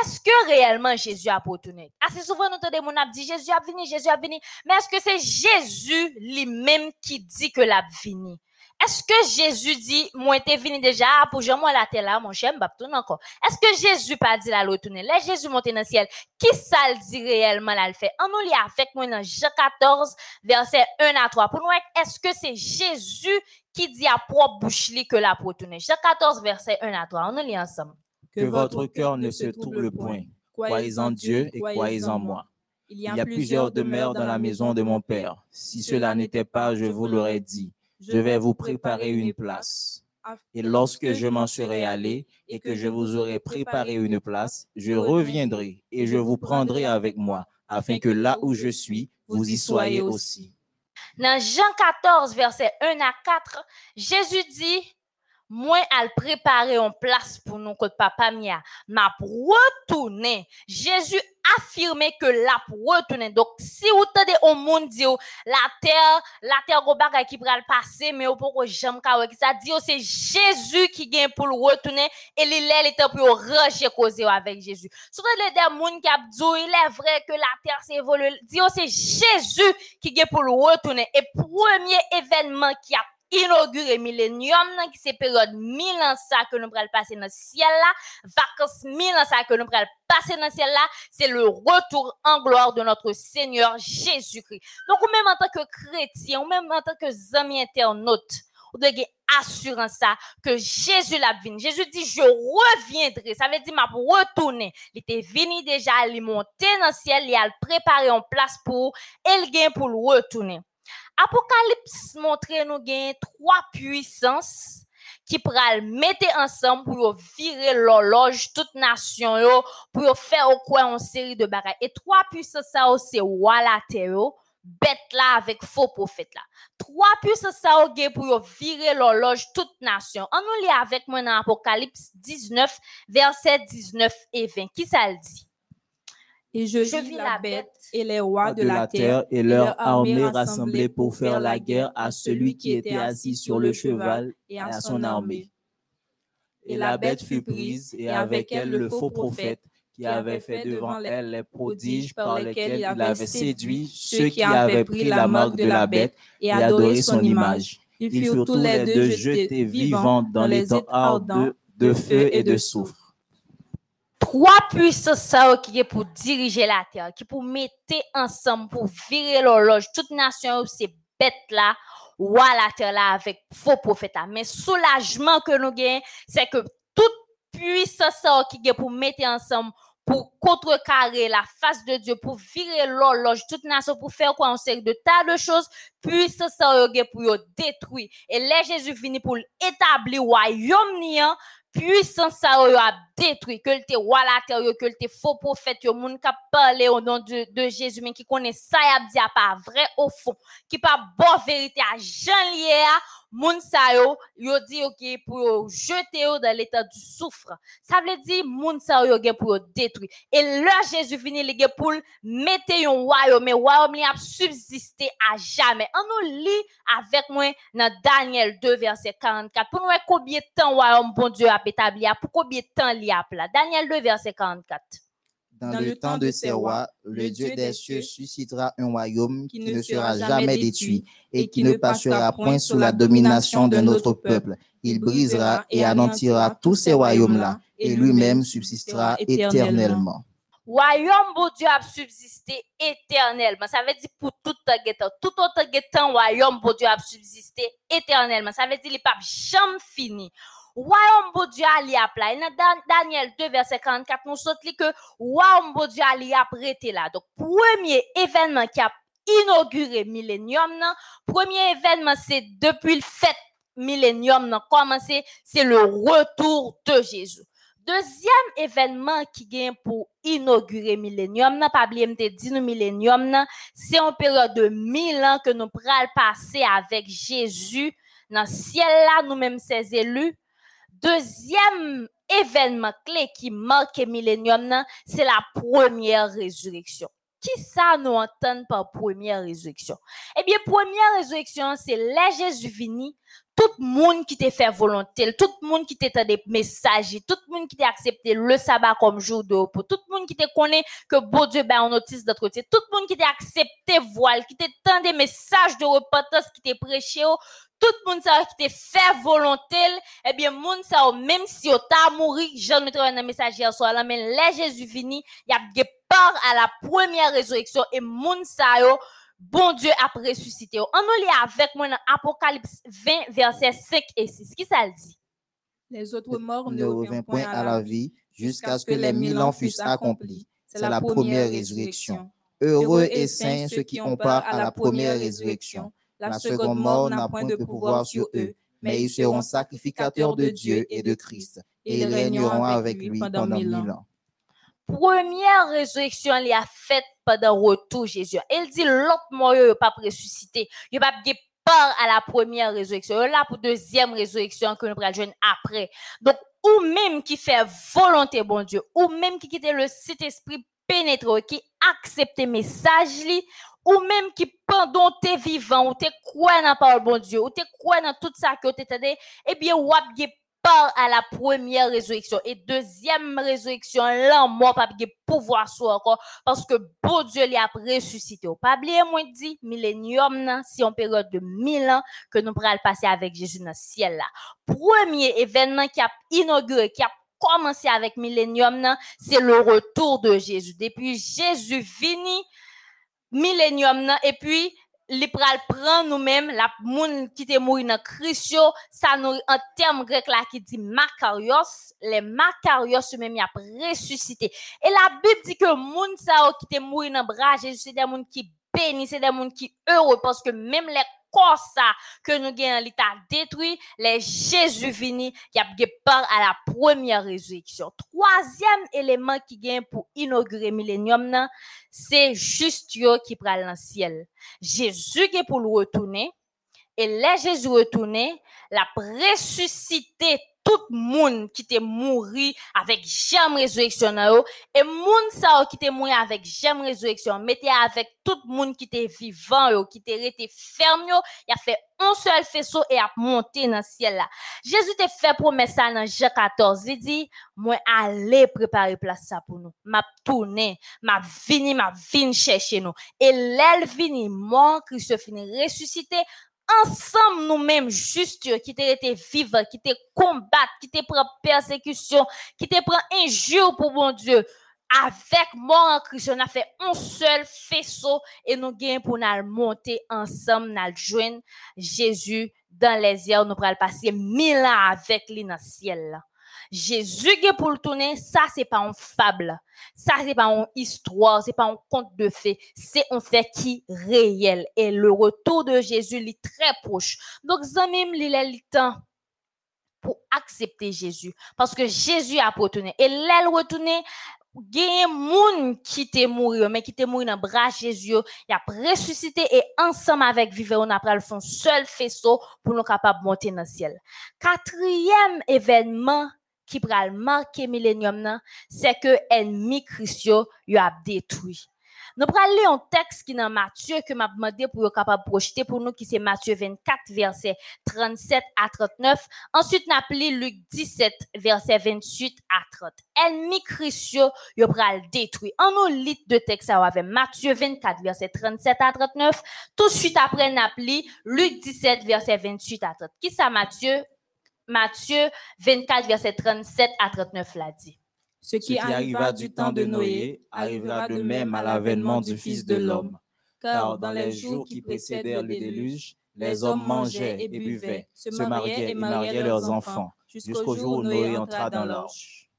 Est-ce que réellement Jésus a retourné? Assez souvent nous entendons mon dit Jésus a venu Jésus a venu. Mais est-ce que c'est Jésus lui-même qui dit que l'a vini? Est-ce que Jésus dit, moi t'es venu déjà pour jean moi la terre là, mon cher, m'bap encore. Est-ce que Jésus pas dit la retourner? Là, Jésus monté dans le ciel. Qui ça le dit réellement là le fait? On nous lit avec moi dans Jean 14, verset 1 à 3. Pour nous, est-ce que c'est Jésus qui dit à propre bouche li que la retourner? Jean 14, verset 1 à 3. On nous lit ensemble. Que votre cœur ne se trouble point. Croyez en Dieu et croyez en moi. Il y a plusieurs demeures dans la maison de mon Père. Si cela n'était pas, je vous l'aurais dit. Je vais vous préparer une place. Et lorsque je m'en serai allé et que je vous aurai préparé une place, je reviendrai et je vous prendrai avec moi, afin que là où je suis, vous y soyez aussi. Dans Jean 14, verset 1 à 4, Jésus dit, moi al préparer en place pour nous que papa mia m'a retourner jésus affirmé que la pour retourner donc si vous tendez au monde dit oh, la terre la terre go bagay qui pral passer mais au pourquoi jamais ka ça dit oh, c'est jésus qui gagne pour le retourner et il est était pour ranger causer avec jésus surtout les des monde qui a dit il est vrai que la terre s'est évolué dit oh, c'est jésus qui gagne pour le retourner et premier événement qui a inauguré millénium qui c'est période 1000 ans ça que nous pral passer dans le ciel là vacances 1000 ans ça que nous pral passer dans le ciel là c'est le retour en gloire de notre Seigneur Jésus-Christ donc ou même en tant que chrétien ou même en tant que amis internaute ou de assurance ça que Jésus l'a venu. Jésus dit je reviendrai. Ça veut dire m'a retourner. Il était venu déjà, il monter dans le ciel, il a préparé en place pour pour le retourner. Apocalypse montre nous trois puissances qui pral mettre ensemble pour virer l'horloge toute nation yo pour faire au coin une série de bagages. Et trois puissances ça c'est roi la terre bête là avec faux prophète là. Trois puissances ça pour virer l'horloge toute nation. On nous lit avec moi dans Apocalypse 19 verset 19 et 20 qui ça le dit? Et je, vis la bête et les rois de, la, terre et leur armée rassemblée pour faire la guerre à celui qui était assis sur le cheval et à son armée. Et la bête fut prise, et avec elle le faux prophète qui avait fait devant elle les prodiges par lesquels il avait séduit ceux qui avaient pris la marque de la bête et adoré son image. Ils furent tous les deux jetés vivants dans les temps ardents de feu et de soufre trois puissances qui est pour diriger la terre, qui pour mettre ensemble, pour virer l'horloge. Toute nation, c'est bête là, ou à la terre là avec faux prophètes Mais soulagement que nous gagnons, c'est que toute puissance qui est pour mettre ensemble, pour contrecarrer la face de Dieu, pour virer l'horloge, toute nation, pour faire quoi? On sait de tas de choses, puissance ça pour détruire. Et là, Jésus finit pour établir royaume puissance ça a détruit que le roi la terre que le faux prophète yo moun ka parler au nom de, Jésus mais qui connaît ça y a pas vrai au fond qui pas bon vérité à Jean lié moun sa yo, yo di yo ki pour yo jeter yo dans l'état du souffre. Ça veut dire moun sa yo gen pour yo détruire. Et là Jésus vini li gen pour mettre yon royaume, mais royaume li a subsister à jamais. On nous lit avec moi dans Daniel 2 verset 44 pour nous combien de temps bon Dieu a établi, pour combien de temps li a. Daniel 2 verset 44. Dans, le, temps de ces rois, le Dieu des cieux suscitera un royaume qui, ne sera jamais détruit et qui ne passera point sous la domination d'un autre peuple. Il brisera et anéantira tous ces royaumes-là et lui-même subsistera éternellement. Royaume, bon Dieu, a subsisté éternellement. Ça veut dire pour tout temps, tout autre temps, royaume, bon Dieu, a subsisté éternellement. Ça veut dire n'est pas jamais fini royaume bon Dieu ali a pla. Dans Daniel 2 verset 44 nous saute que royaume bon Dieu ali là. Donc premier événement qui a inauguré millénium premier événement c'est depuis le fait millénium nan commencé, c'est? Le retour de Jésus. Deuxième événement qui vient pour inaugurer millénium, n'a pas oublié de dire millénium, c'est une période de mille ans que nous pral passer avec Jésus dans le ciel là, nous-mêmes ses élus, Deuxième événement clé qui marque le millénium, c'est la première résurrection. Qui ça nous entend par première résurrection? Eh bien, première résurrection, c'est la Jésus vini, tout le monde qui t'a fait volonté, tout le monde qui t'a des messages, tout le monde qui t'a accepté le sabbat comme jour de repos, tout le monde qui t'a connaît que bon Dieu ben en notice d'autre côté, tout le monde qui t'a accepté voile, qui t'a tant des messages de repentance qui t'a prêché, tout le monde qui t'a fait volonté, eh bien, même si t'a mouru, j'en ai trouvé un message hier soir, mais là, Jésus fini, il y a part à la première résurrection et monde ça, bon Dieu a ressuscité. On nous lit avec moi dans Apocalypse 20, versets 5 et 6. Qui ça le dit? Les autres morts ne reviennent point à la vie jusqu'à ce que les mille ans fussent accomplis. C'est la première résurrection. Heureux et saints ceux qui ont part à la première résurrection. La seconde mort n'a point de pouvoir sur eux, mais ils seront sacrificateurs de Dieu et de Christ, et ils régneront avec lui pendant mille ans. Première résurrection, il a faite pendant le retour Jésus. Il dit l'autre mort, il pas ressuscité. Il pas part à la première résurrection. Là, pour deuxième résurrection que nous prenons après. Donc, ou même qui fait volonté, bon Dieu, ou même qui quitte le Saint-Esprit pénétré, qui accepte message ou même qui pendant t'es vivant, ou t'es quoi dans la parole, bon Dieu, ou t'es quoi dans tout ça que t'es eh bien, ou à la première résurrection. Et deuxième résurrection, là, moi, pas de pouvoir sur encore, parce que bon Dieu l'a ressuscité. Pas oublier, moi, dit, millénium, si en période de mille ans, que nous pourrons passer avec Jésus dans le ciel là. Premier événement qui a inauguré, qui a commencé avec millénium, c'est le retour de Jésus. Depuis Jésus fini, millénium, et puis, li pral prend nous-mêmes la moun qui te mouri dans Christ ça nous en terme grec là qui dit makarios les makarios même y a ressuscité et la Bible dit que moun ça qui te mouri dans bras Jésus c'est des moun qui béni c'est des moun qui heureux parce que même les que nous gagnons l'état détruit. Les Jésus vini qui a part à la première résurrection. Troisième élément qui gagne pour inaugurer millénium c'est juste yo qui prend le ciel. Jésus qui est pour le retourner. Et les Jésus retourné la ressuscité tout monde qui était mouru avec jamais résurrection et moun ça qui était mouru avec jamais résurrection mettez avec tout monde qui était vivant qui était resté ferme il a fait un seul faisceau et a monté dans le ciel là. Jésus t'a fait promesse dans Jean 14 il dit moi aller préparer place ça pour nous. M'a tourner m'a vini m'a vini chercher nous. Et l'aile vini Christ fini ressuscité ensemble nous-mêmes juste qui t'es été vivre, qui t'es combattre, qui t'es prend persécution, qui t'es prend injure pour mon Dieu. Avec moi en Christ, on a fait un seul faisceau et nous gagnons pour nous monter ensemble, nous joindre Jésus dans les airs, nous pourrons passer mille ans avec lui dans le ciel. Jésus qui pour le tourner, ça c'est pas une fable. Ça c'est pas une histoire, c'est pas un conte de fées, c'est un fait qui réel. Et le retour de Jésus est très proche. Donc zamim li le temps pour accepter Jésus. Parce que Jésus a retourné et l'aile retourné gen moun qui t'est mort mais qui t'est mort dans bras Jésus. Il a ressuscité et ensemble avec vivre on a pris le fond seul faisceau pour nous capable monter dans le ciel. Quatrième qui pral marquer millénium c'est que ennemi Christ yo a détruit. Nous prenons lire un texte qui est dans Matthieu que m'a demandé pour capable projeter pour nous qui c'est Matthieu 24 verset 37 à 39. Ensuite n'a appelé Luc 17 verset 28 à 30. Ennemi Christ yo pral détruit. En nous lit de texte avec Matthieu 24 verset 37 à 39. Tout de suite après n'a appelé Luc 17 verset 28 à 30. Qui ça Matthieu? Matthieu 24, verset 37 à 39 l'a dit. Ce qui, arriva du temps de Noé arrivera de même à l'avènement du Fils de l'homme. Car dans les jours qui précédèrent le déluge, les hommes mangeaient et buvaient, se mariaient et mariaient leurs enfants, jusqu'au jour où Noé entra dans l'arche.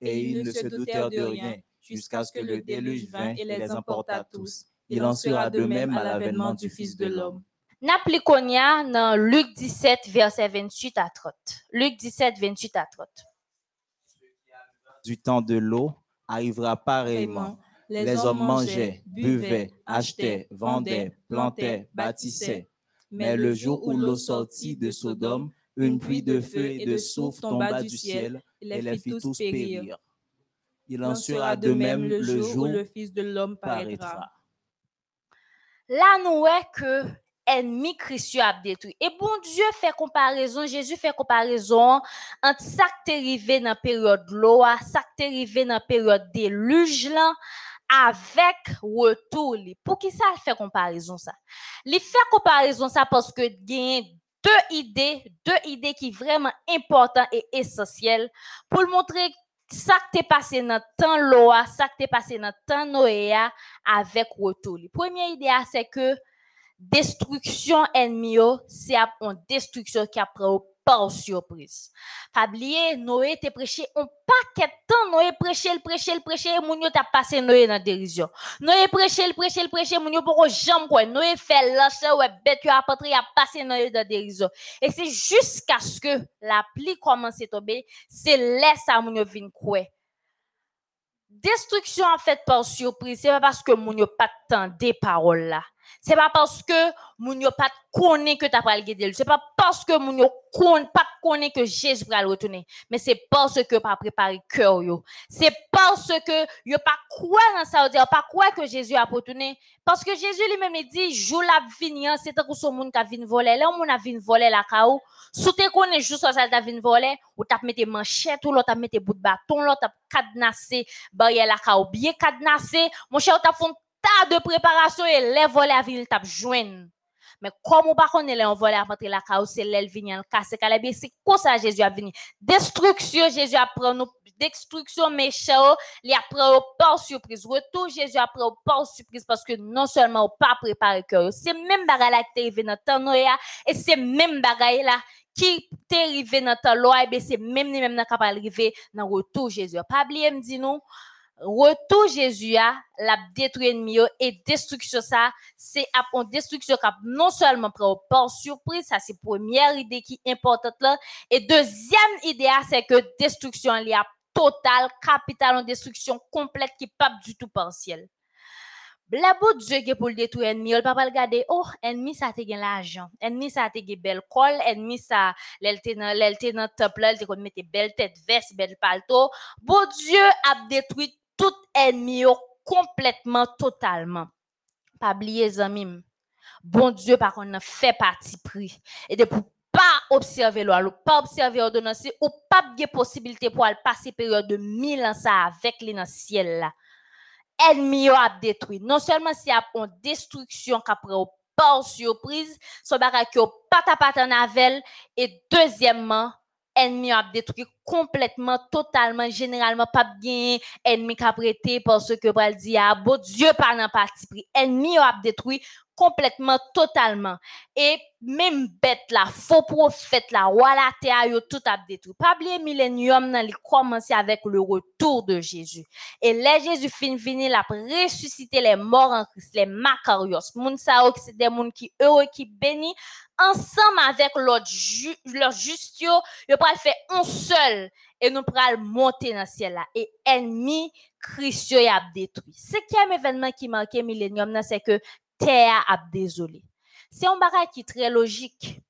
Et ils ne se doutèrent de rien, jusqu'à ce que le déluge vint et les emporta tous. Il en sera de même à l'avènement du Fils de l'homme. Naplikonia dans Luc 17, verset 28 à 30. Luc 17, 28 à 30. Du temps de l'eau arrivera pareillement. Les, hommes mangeaient, buvaient, achetaient, vendaient, plantaient, bâtissaient. Mais le jour où l'eau sortit de Sodome, une pluie de feu et de souffle tomba du ciel et les fit tous périr. Il en sera de même le jour où le Fils de l'homme paraîtra. Là, nous est que ennemi Christ a détruit. Et bon Dieu fait comparaison, Jésus fait comparaison entre ça qui est arrivé dans la période de l'eau, ça qui est arrivé dans la période déluge là, avec retour. Pour qui ça fait comparaison ça? Il fait comparaison ça parce que il deux idées, deux idées qui sont vraiment importantes et essentielles pour montrer ça qui est passé dans le temps l'eau, ça qui est passé dans le temps Noé avec destruction ennemi c'est une destruction qui a pris par surprise. Pas Noé te prêché un paquet de temps, Noé prêché, le prêché, le prêché, et moun yo t'a passé Noé dans dérision. Noé prêché, le prêché, le prêché, moun yo pour jamais quoi. Noé fait lâche, ouais, bête yo a a passé Noé dans dérision. Et c'est jusqu'à ce que la pluie commence à tomber, c'est là ça moun yo vin quoi. Destruction en fait par surprise, c'est pas parce que moun yo pas tant des paroles là C'est pas parce que moun yo pas connaît que t'as pas le guider. C'est pas parce que moun yo pas connaît que Jésus va le retourner. Mais c'est parce que pas préparé cœur. C'est parce que yo pas quoi dans ça pas quoi que Jésus a retourné parce que Jésus lui-même dit jour la venir c'est tant que son monde qui vient voler là moun a vinn voler la kaou. Sou te connaît juste ça t'a vinn voler ou t'a mettre manchette ou l'autre t'a mettre bout de bâton l'autre t'a cadenassé barrière la kaou bien cadenassé mon cher t'a font de préparation et les volets à ville tap joindre. Mais comme on pas connaît les volets à rentrer la chaos, c'est l'elle vient casser calabé, c'est quoi ça Jésus a venu. Destruction Jésus a pris nous destruction méchant, il a pris au pas surprise. Retour Jésus a pris au pas surprise parce que non seulement on pas préparé cœur, c'est même bagaille là qui arrivé dans temps et c'est même bagaille là qui est arrivé dans temps loi et c'est même même n'a capable arriver dans retour Jésus. Pas oublier me dit nous retour Jésus a la détruit ennemi et destruction ça c'est une destruction qui non seulement prend par surprise ça c'est première idée qui est importante là. Et deuxième idée c'est que destruction il y a totale capitale en destruction complète qui pas du tout partielle. La bout Dieu qui pour le détruire ennemi, il pas regarder oh ennemi ça te gain l'argent, ennemi ça te gain belle colle, ennemi ça l'elte dans l'elte dans top là, il te mettre belle tête veste, belle palto. Bon Dieu a détruit tout ennemi complètement, totalement. Pas oublier, zamim. Bon Dieu, par contre, fait partie pris. Et de pour pas observer loi, pas observer ordonnance, ou pas de possibilité pour aller passer période de mille ans avec les dans ciel là. Ennemi a détruit. Non seulement s'il y a une destruction qu'après pas surprise, son bagage pas ta patte navel, et deuxièmement, ennemi a détruit complètement, totalement, généralement, pas bien ennemi a prêté parce que, dit, ah, bon Dieu, par n'a parti pris. Ennemi a détruit complètement, totalement. Et même bête là, faux prophète là, voilà, terre, tout a détruit. Pas oublier millénium, il commencé avec le retour de Jésus. Et là, Jésus fin fini, la ressuscité les morts en Christ, les macarios. Moun sa c'est des moun qui heureux, qui bénis, ensemble avec l'autre ju, leur justio, yo faire un seul et nous pral monter dans le ciel là et ennemi Christ a détruit. Un événement qui marquait millénium c'est que terre a désolé. C'est un bagage qui est très logique.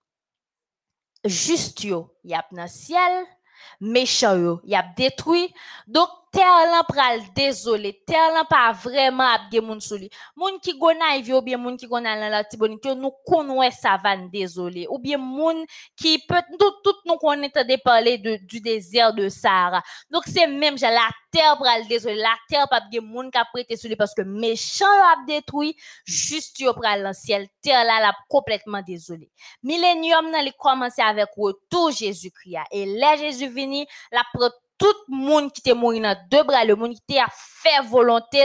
Justio y a dans le ciel, méchant yo. Y a détruit. Donc terre là pral désolé. Terre là pas vraiment ap gen moun sou li. Moun ki gonay ou bien moun qui gonay la tibonite nous ça va désolé. Ou bien moun qui peut tout, tout connaît de parler de, du désert de Sahara donc c'est même la terre pral désolé la terre pas gen moun qui a prêté sous parce que méchant a détruit juste yo pral dans ciel. Terre là la complètement désolé. Millénium nan li commencé avec retour Jésus-Christ. Et là Jésus vini la tout le monde qui était mort dans deux bras, le monde qui était à faire volonté,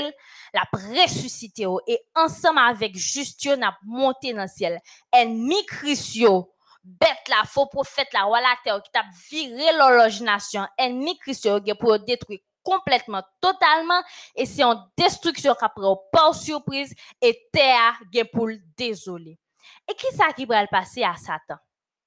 la ressuscité. Et ensemble avec Justio n'a monté dans le ciel. Ennemi Christio, bête la faux prophète la roi la terre qui t'a viré l'horloge nation. Ennemi Christio pour détruire complètement, totalement, et c'est en destruction qu'après, pas surprise, et terre pour désolé. Et qui ça qui va le passer à Satan?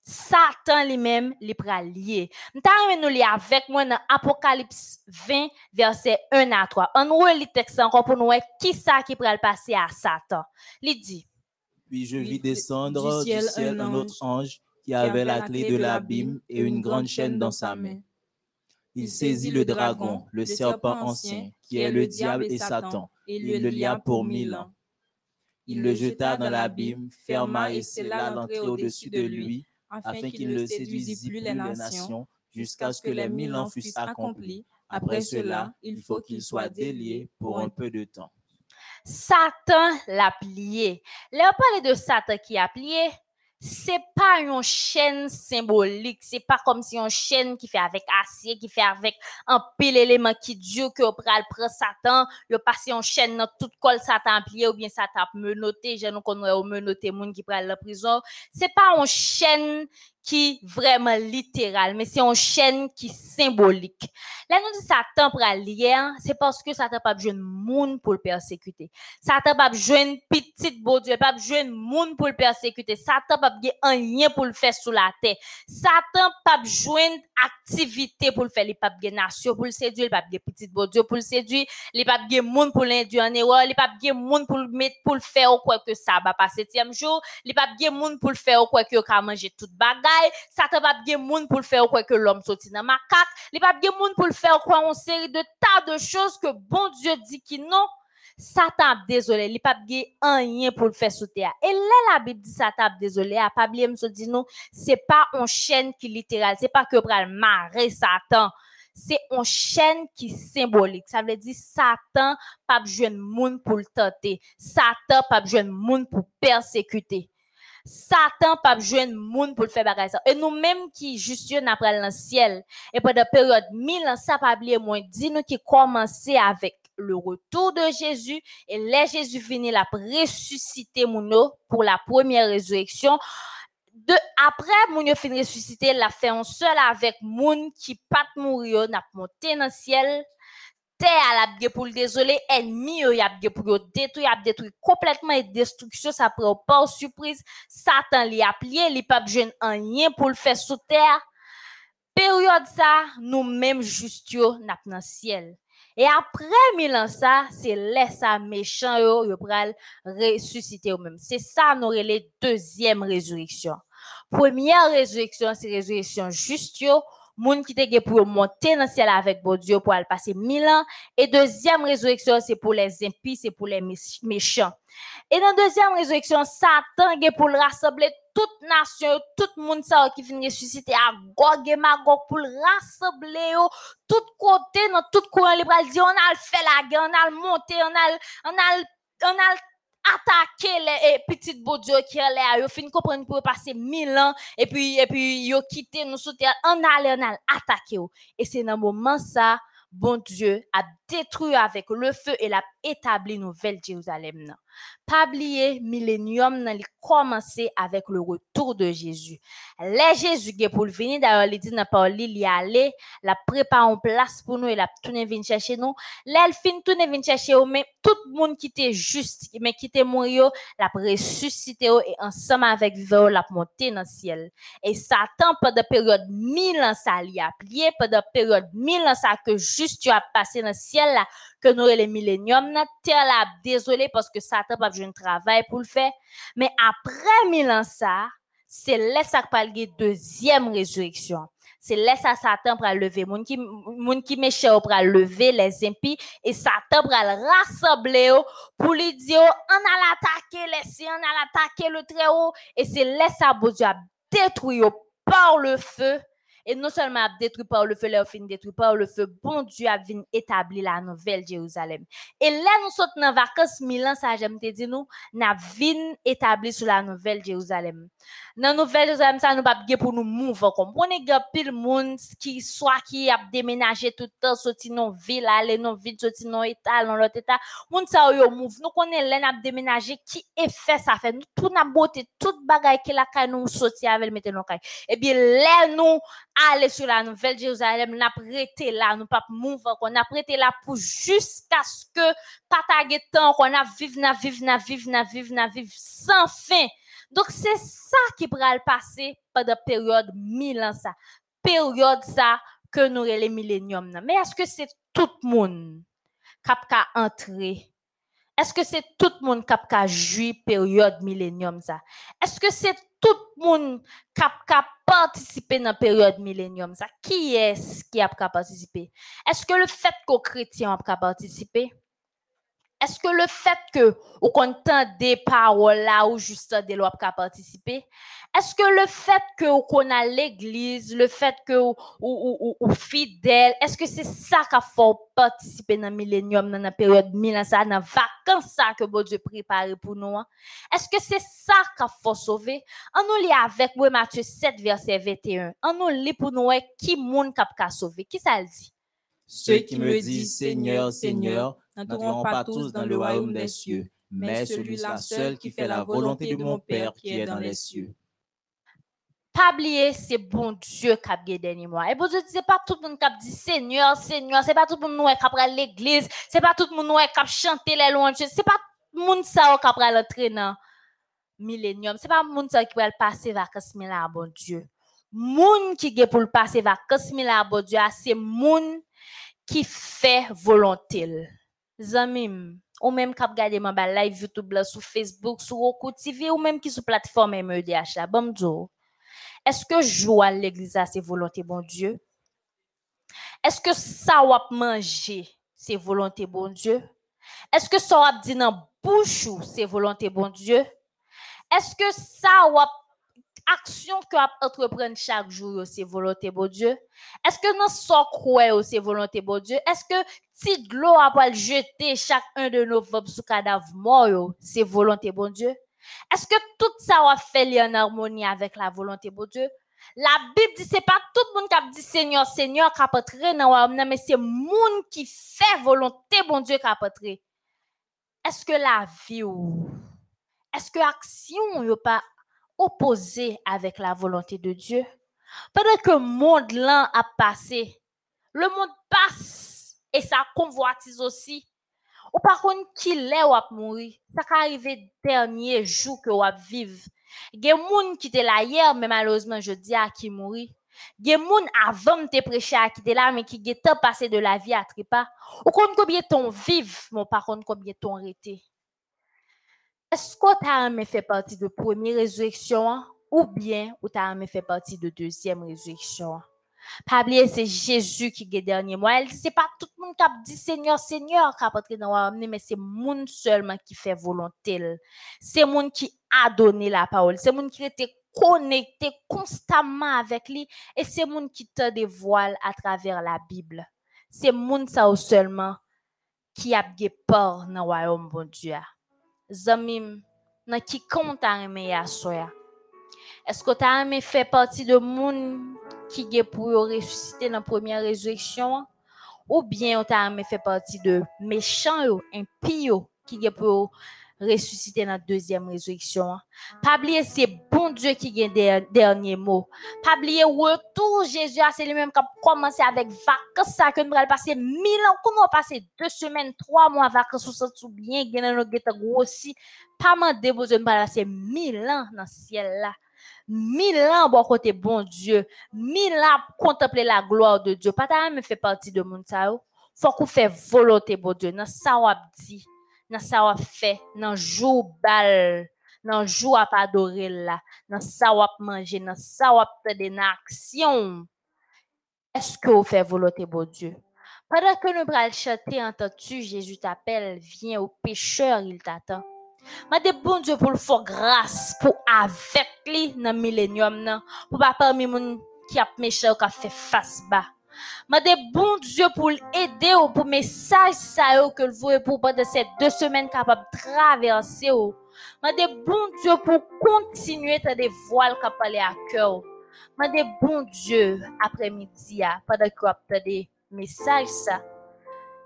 Satan lui-même pral lié. M'ta nous lire avec moi dans Apocalypse 20 verset 1 à 3. On relit texte encore pour nous qui ça qui pral passer à Satan. Il dit Puis je vis descendre du ciel, un autre ange qui avait la clé de l'abîme et une grande chaîne dans sa main. Il saisit le dragon, le serpent ancien, qui est le diable et Satan, et il le lia pour mille ans. Il le jeta dans l'abîme, ferma et scella l'entrée au-dessus de lui afin qu'il ne séduisît plus les nations jusqu'à ce que les mille ans fussent accomplis. Après cela, il faut qu'il soit délié pour un peu de temps. Satan l'a plié. Là, on parle de Satan qui a plié c'est pas une chaîne symbolique, c'est pas comme si une chaîne qui fait avec acier, qui fait avec un pile élément qui dure que pral prend Satan, yo passe une chaîne dans toute col Satan plié ou bien Satan menotté, je nous connais au menotté moun qui pral la prison. C'est pas une chaîne qui vraiment littéral, mais c'est une chaîne qui symbolique. Là, nous dit Satan pour lien, c'est parce que Satan pas besoin de monde pour le persécuter. Satan pas besoin de petite beau Dieu, pas besoin de monde pour le persécuter. Satan pas besoin rien pour le faire sous la terre. Satan pas besoin d'activité pour le faire. Il pas besoin nation pour le séduire, il pas besoin petite beau pour le séduire, il pas besoin monde pour l'induire en erreur, il pas besoin monde pour le mettre pour le faire ou quoi que ça va pas septième jour, il pas besoin monde pour le faire ou quoi que ka manger toute Satan pas de monde pour le faire quoi que l'homme sorti dans macaque, il pas de monde pour le faire quoi une série de tas de choses que bon Dieu dit qui non. Satan désolé, il pas de rien pour faire sous terre. Et là la Bible dit Satan désolé, a pas me dit non, c'est pas une chaîne qui littéral, c'est pas que pral marrer Satan c'est une chaîne qui symbolique. Ça veut dire Satan pas besoin de monde pour le tenter. Satan pas besoin de monde pour persécuter. Satan pas besoin de monde pour le faire bagay ça. Et nous-mêmes qui justion après le ciel, et pendant période mille ans, ça pas oublier moins, dit nous qui commençait avec le retour de Jésus et les Jésus finit la ressusciter mon pour la première résurrection. De, après, mon fin ressuscité, la fait un seul avec moun qui pas mourir, n'a monté dans le ciel, terre a pour le désolé, ennemi a pour le détruire, a détruit complètement et destruction, ça prend pas surprise. Satan li a plié, li pas besoin rien pour le faire sous terre. Période ça, nous mêmes justio n'a dans ciel. Et après mille ans ça, c'est laisse ça méchant yo, yo même. C'est ça nous les deuxième résurrection. Première résurrection, c'est résurrection justio moun qui te pour monter dans le ciel avec bon Dieu pour aller passer mille ans. Et deuxième résurrection, c'est pour les impies, c'est pour les méchants. Et dans deuxième résurrection, Satan est pour rassembler toute nation, tout le monde qui finit ressusciter à Gog et Magog pour rassembler tout côté, dans tout libre. dit, on a fait la guerre, on a monté, on on a, on a attaquer les petites beaux dieux qui allaient à eux, fin comprendre pour passer mille ans, et puis, et puis, yo quitté nous allait, on allait attaquer Et c'est dans le moment ça, bon Dieu a détruit avec le feu et l'a établi nouvelle Jérusalem. Pas oublier, millénium n'a commencé avec le retour de Jésus. Les Jésus qui pour venir, d'ailleurs, il dit dans parole, il y aller, la prépare en place pour nous et la tourner venir chercher nous. L'elle fin tourner venir chercher nous, mais tout le monde qui était juste, mais qui était mort, la ressuscité et ensemble avec vous, la monter dans le ciel. Et Satan, pendant la période mille ans, ça a plié, pendant la période mille ans, ça que juste tu as passé dans le ciel là, que nous les milléniums, terre là, désolé parce que Satan pas besoin de travail pour le faire. Mais après mille ans ça, c'est là ça parle de deuxième résurrection. C'est là ça Satan pour lever moun qui moun qui méchant pour lever les impies et Satan pour rassembler pour lui dire on a attaquer les siens, on a attaquer le très haut et c'est là ça Dieu a détruit par le feu et non seulement détruit par le feu, leur fin détruit par le feu, bon Dieu a venu établir la nouvelle Jérusalem. Et là, nous sommes dans vacances Milan, ça j'aime te dire nous, n'a venu établir sur la nouvelle Jérusalem. Dans la nouvelle Jérusalem, ça nous pas pour nous mouvoir. Comprenez que pile monde qui soit qui a déménagé tout le temps, sorti dans ville, aller dans ville, sorti dans état, dans l'autre état. Monde ça yo move. Nous connaissons là n'a déménagé qui effet ça fait. Nous tout n'a beauté, toute bagaille qui la nous sorti avec mettre dans caille. Et bien là nous aller sur la nouvelle Jérusalem, n'a prêté là, nous pas move on a là pour jusqu'à ce que pas temps qu'on a vivre, na vivre, na na na sans fin. Donc c'est ça qui pourra le passer pendant période mille ans ça. Période ça que nous les milléniums. Mais est-ce que c'est tout le monde qui a entrer est-ce que c'est tout le monde qui a joué période millénium ça? Est-ce que c'est tout le monde qui a participé dans la période millénium? Qui est-ce qui a participé? Est-ce que le fait qu'aux chrétiens a participé? Est-ce que le fait que au content des paroles là ou juste des lois qui participer, est-ce que le fait que qu'on a l'église, le fait que ou, ou, ou, fidèle, est-ce que c'est ça qui faut participer dans le millénium, dans la période millénaire, ça, dans vacances ça que Dieu prépare pour nous? Hein? Est-ce que c'est ça qu'il faut sauver? On nous lit avec Matthieu 7, verset 21. On nous lit pour nous qui monde qui sauver. Qui ça le dit? Ceux qui me disent Seigneur, Seigneur, n'entreront pas tous dans le royaume des cieux, mais celui-là seul qui fait la volonté de mon Père qui est dans les cieux. Pas oublier, c'est bon Dieu qui a gagné moi. Et bon Dieu, c'est pas tout le monde qui a dit Seigneur, Seigneur, c'est pas tout le monde qui a pris l'église, c'est pas tout le monde qui a chanté les louanges, c'est pas tout le monde qui a pris l'entrée dans millénium. C'est pas le monde qui va passer vacances là, bon Dieu. Moun qui est pour le passer vacances là, bon Dieu, c'est moun qui fait volonté. Zamim, ou même qui a regardé ma live YouTube sur Facebook, sur Roku TV, ou même qui sur plateforme MEDH Dieu. Est-ce que jouer à l'église, c'est volonté, bon Dieu? Est-ce que ça va manger, c'est volonté, bon Dieu? Est-ce que ça va dire dans bouche, c'est volonté, bon Dieu? Est-ce que ça va action que entreprendre chaque jour, c'est volonté, bon Dieu? Est-ce que nous sommes croix, c'est volonté, bon Dieu? Est-ce que si de l'eau a jeter chacun de nos verbes sous cadavre mort, c'est volonté, bon Dieu? Est-ce que tout ça va faire en harmonie avec la volonté de Dieu? La Bible dit, c'est pas tout le monde qui a dit Seigneur, Seigneur, qui a pas dans mais c'est le monde qui fait volonté, bon Dieu, qui a pas Est-ce que la vie ou, est-ce que l'action n'est pas opposée avec la volonté de Dieu? Pendant que le monde là a passé, le monde passe et sa convoitise aussi. Ou par contre, qui l'est ou a mouri, ça arriver dernier jour que ou a vivre. Gen moun qui était là hier, mais malheureusement, je dis à qui mouri. Gen moun avant te prêcher à qui était là, mais qui est passé de la vie à trépas. Ou compte combien ton vive, mon par contre, combien ton arrêté? Est-ce que tu as fait partie de première résurrection, hein? ou bien tu as fait partie de deuxième résurrection? Hein? Pas oublier, c'est Jésus qui est dernier moi. Elle c'est pas tout le monde qui a dit Seigneur, Seigneur qui a dans le mais c'est monde seulement qui fait volonté. C'est monde qui a donné la parole. C'est monde qui était connecté constamment avec lui et c'est monde qui te dévoile à travers la Bible. C'est monde ça seulement qui a peur dans le royaume bon Dieu. Dans à aimer à soi. Est-ce que tu as aimé faire partie de monde qui est pour ressusciter dans la première résurrection, ou bien on t'a fait partie de méchants, impies, qui est pour ressusciter dans la deuxième résurrection. Pas oublier, c'est bon Dieu qui a des derniers mots. Pas oublier, retour Jésus, c'est lui-même qui a commencé avec vacances, ça que nous allons passer mille ans, comment passer deux semaines, trois mois vacances, ça tout bien, nous grossi. Pas demander, de passer mille ans dans ce ciel-là mille ans bon côté bon Dieu, mille ans contempler la gloire de Dieu. Pas me fait partie de mon ça. Faut qu'on fait volonté bon Dieu. Dans ça on dit, dans ça on fait, dans jour bal, dans jour à pas adorer là, dans ça on manger, dans ça on faire une action. Est-ce que vous faites volonté bon Dieu? Pendant que nous allons chanter, entends-tu, Jésus t'appelle, viens au pécheur, il t'attend. Ma de bon Dieu pour le faire grâce pour avec lui dans le millénium pour pas parmi moun qui a méchant qui a fait face bas. Ma de bon Dieu pour aider ou pour message ça que le voyez pour pendant ces deux semaines capable traverser ou. Ma de bon Dieu pour continuer à des voiles qui parler à cœur. Ma de bon Dieu après-midi pendant que vous des messages ça.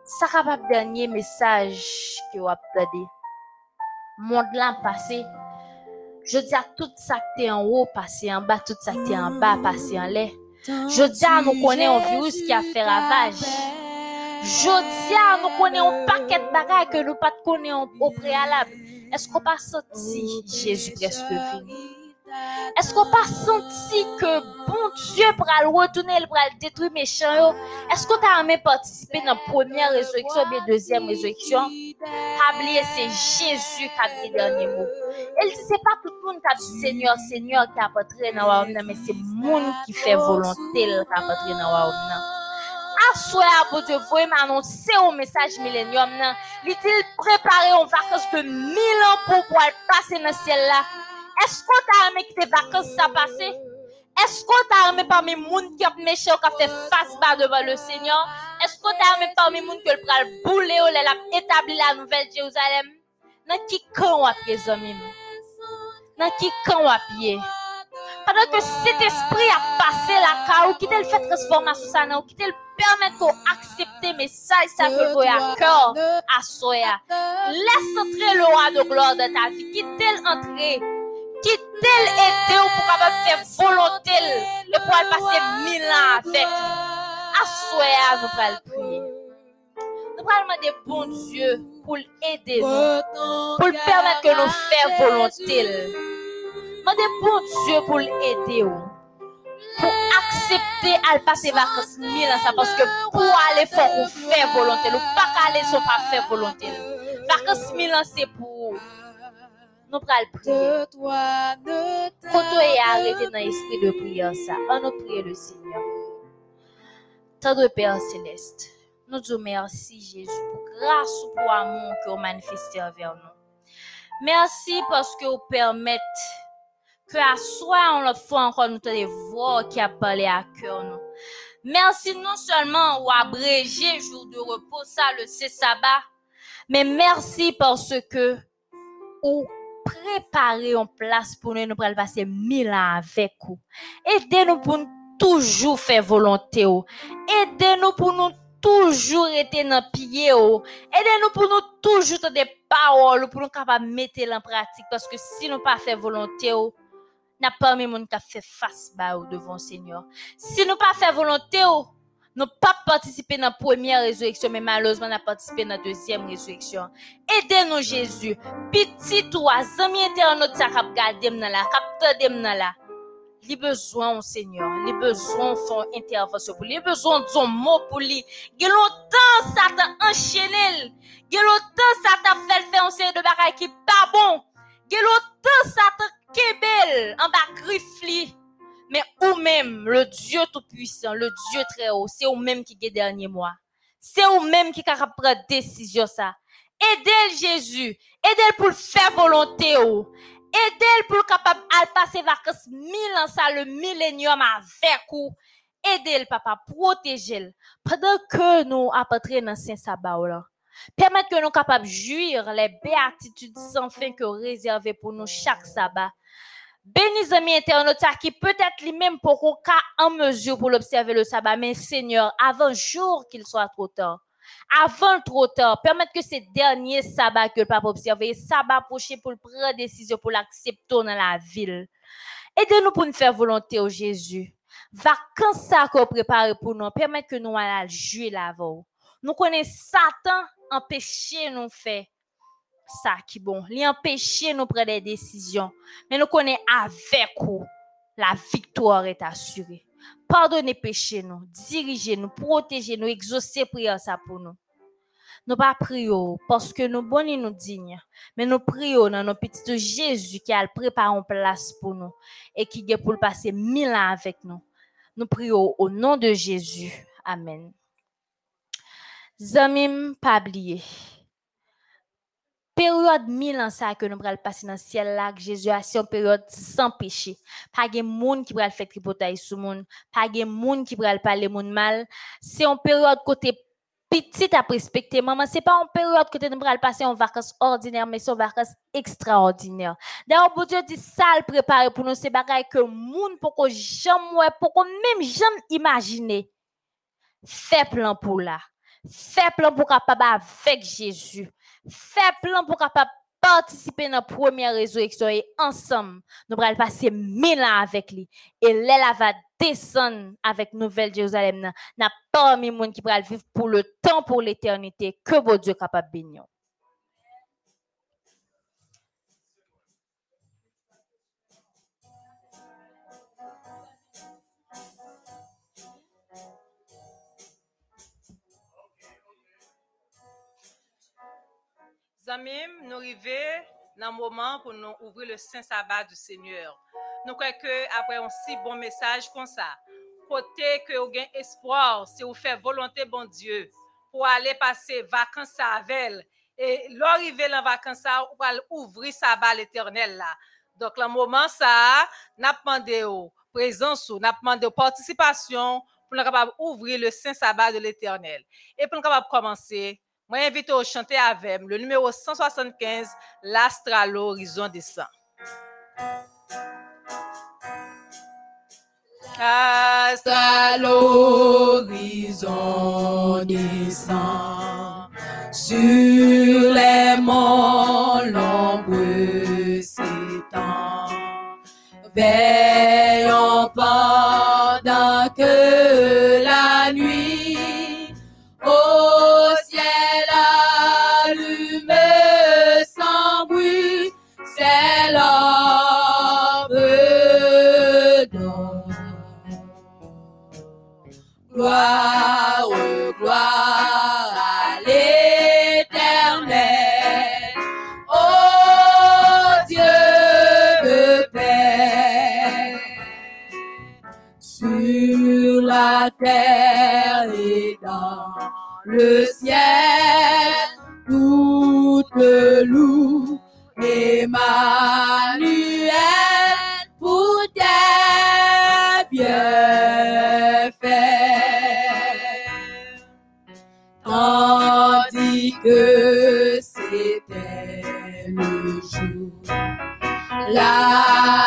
Ça capable dernier message que vous avez monde là passé. Je dis à tout ça qui est en haut, passer en bas, tout ça qui est en bas, passer en l'air. Je dis à nous connaît un virus qui a fait ravage. Je dis à nous connaît un paquet de bagages que nous pas connaissons au préalable. Est-ce qu'on pas senti Qu'on pas senti que bon le retourner, pour le détruire méchant? Est-ce qu'on t'a dans la première résurrection ou la deuxième résurrection? Oubliez, c'est Jésus qui a dit le dernier mot. Elle dit, c'est pas tout le monde qui a dit Seigneur, Seigneur qui a apporté dans le mais c'est le monde qui fait volonté qui a apporté dans le Assoya pour Dieu, vous m'annoncer un message millénium. Il dit, préparer une vacances de mille ans Est-ce qu'on t'a aimé que tes vacances ça passé? Est-ce qu'on t'a aimé parmi les gens qui ont méché ou qui ont fait face bas devant le Seigneur? Est-ce qu'on t'a aimé parmi les gens qui ont pris le ou qui établi la nouvelle Jérusalem? Dans qui camp à pied, amis? Dans qui camp à pied? Pendant que cet esprit a passé la car, ou qui le fait transformation ça, ou qui te le permet d'accepter message ça que vous à cœur, à soi. Laisse entrer le roi de gloire dans ta vie, qui t'elle entrer qui tel aidé pour capable faire volonté et pour aller passer mille ans avec lui. Assoya, nous allons prier. Nous allons demander bon Dieu pour aider nous, pour permettre que nous fassions volonté. Demandez bon Dieu pour l'aider pour accepter à passer vacances mille ans parce que pour aller faire ou faire volonté, ou pas aller sans faire volonté. Vacances mille ans c'est pour nous pral prier. Tu es arrêté dans l'esprit de prière ça, on nous prie le Seigneur. Tendre Père céleste, nous disons merci Jésus pour grâce ou pour amour que vous manifestez envers nous. Merci parce que vous permettez que à soi on le fois encore nous des voix qui a parlé à cœur nous. Merci non seulement ou abrégé jour de repos ça le c'est sabbat, mais merci parce que ou préparer en place pour nous nous passer mille ans avec vous. Aidez-nous pour nous toujours faire volonté. Aidez-nous pour nous toujours être dans pied. Aidez-nous pour nous toujours des paroles pour nous capables mettre en pratique parce que si nous pas faire volonté, n'a pas même moun ka fait face ba ou devant Seigneur. Si nous pas fait volonté ou, nous pas participer dans la première résurrection, mais malheureusement, nous participé dans la deuxième résurrection. Aidez-nous, Jésus. Petit ou zami internaute, ça kap gade dans la, tade dans la. Les besoin, Seigneur. Les besoins font intervention pour. Les besoins de mot pour lui. Il longtemps, ça t'a enchaîné. Il longtemps, ça t'a fait faire un série de bagages qui pas bon. Il longtemps, ça t'a Kebel, en bas griffli. Mais ou même, le Dieu Tout-Puissant, le Dieu très haut, c'est ou même qui est dernier mois. C'est ou même qui a pris décision ça. Aidez Jésus. Aidez pour faire volonté ou. Aidez pour capable de passer vacances mille ans ça, le millénium avec ou. Aidez le papa, protégez-le. Pendant que nous apportons dans Saint-Sabbat Permettre que nous capables de jouir les béatitudes sans fin que réservées pour nous chaque sabbat. Bénis amis internautes qui peut-être lui-même pour cas en mesure pour l'observer le sabbat, mais Seigneur, avant jour qu'il soit trop tard. Avant trop tard, permettre que ces derniers sabbats que le pape observe, sabbat prochain pour prendre décision pour l'accepter dans la ville. Aidez-nous pour nous faire volonté au Jésus. Vacances ça qu'on prépare pour nous, permettre que nous allions jouer la voix. Nous connaissons Satan empêcher nous faire ça qui bon, lui empêcher nous prendre des décisions. Mais nous connaissons avec vous, la victoire est assurée. Pardonnez péché nous, dirigez nous, protégez nous, exaucez prière ça pour nous. Nous pas prions parce que nous bons nous dignes, mais nous prions dans nos petits Jésus qui a préparé une place pour nous et qui est pour passer mille ans avec nous. Nous prions au nom de Jésus. Amen. Zamim pas oublier. Période mille ans ça que nous pral passer dans ciel là que Jésus a une période sans péché. Pas de monde qui pral faire tripotaille sur monde, pas de monde qui pral parler monde mal. C'est une période côté petit à respecter maman c'est pas une période que nous pral passer en vacances ordinaires mais c'est en vacances extraordinaires d'ailleurs bon Dieu dit ça le préparer pour nous c'est bagaille que monde pour que jamais pour que même jamais imaginer fait plan pour là Fais plan pour capable avec Jésus. Fais plan pour capable participer dans la première résurrection et ensemble, nous allons passer mille ans avec lui. Et là, va descendre avec Nouvelle Jérusalem. N'a pas mis monde qui va vivre pour le temps, pour l'éternité. Que bon Dieu capable de bénir. Nous arrivons dans le moment pour nous ouvrir le Saint Sabbat du Seigneur. Nous croyons que après un si bon message comme ça, côté que vous avez espoir, si vous faites volonté bon Dieu pour aller passer vacances avec et l'arrivée dans vacances vous allez ouvrir sabbat l'éternel là. Donc le moment ça, n'a demandé présence, n'a demandé participation pour nous ouvrir le Saint Sabbat de l'éternel. Et pour nous commencer moi, invite à chanter avec le numéro 175, L'astre l'horizon descend. L'astre à l'horizon descend, sur les monts l'ombre s'étend. Veillons la terre et dans le ciel, toute loue Emmanuel pour tes bienfaits. Tandis que c'était le jour, la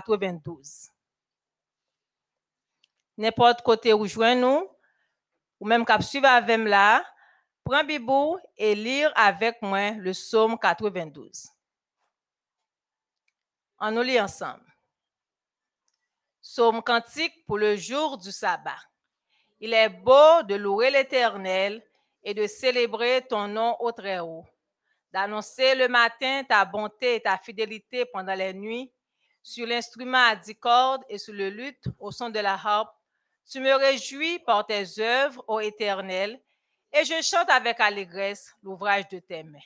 92. N'importe côté où joint nous, ou même cap suivre avec moi là, prends Bible et lire avec moi le psaume 92. On nous lit ensemble. Psaume cantique pour le jour du sabbat. Il est beau de louer l'Éternel et de célébrer ton nom au Très-Haut, d'annoncer le matin ta bonté et ta fidélité pendant les nuits, sur l'instrument à dix cordes et sur le luth au son de la harpe. Tu me réjouis par tes œuvres, ô Éternel, et je chante avec allégresse l'ouvrage de tes mains.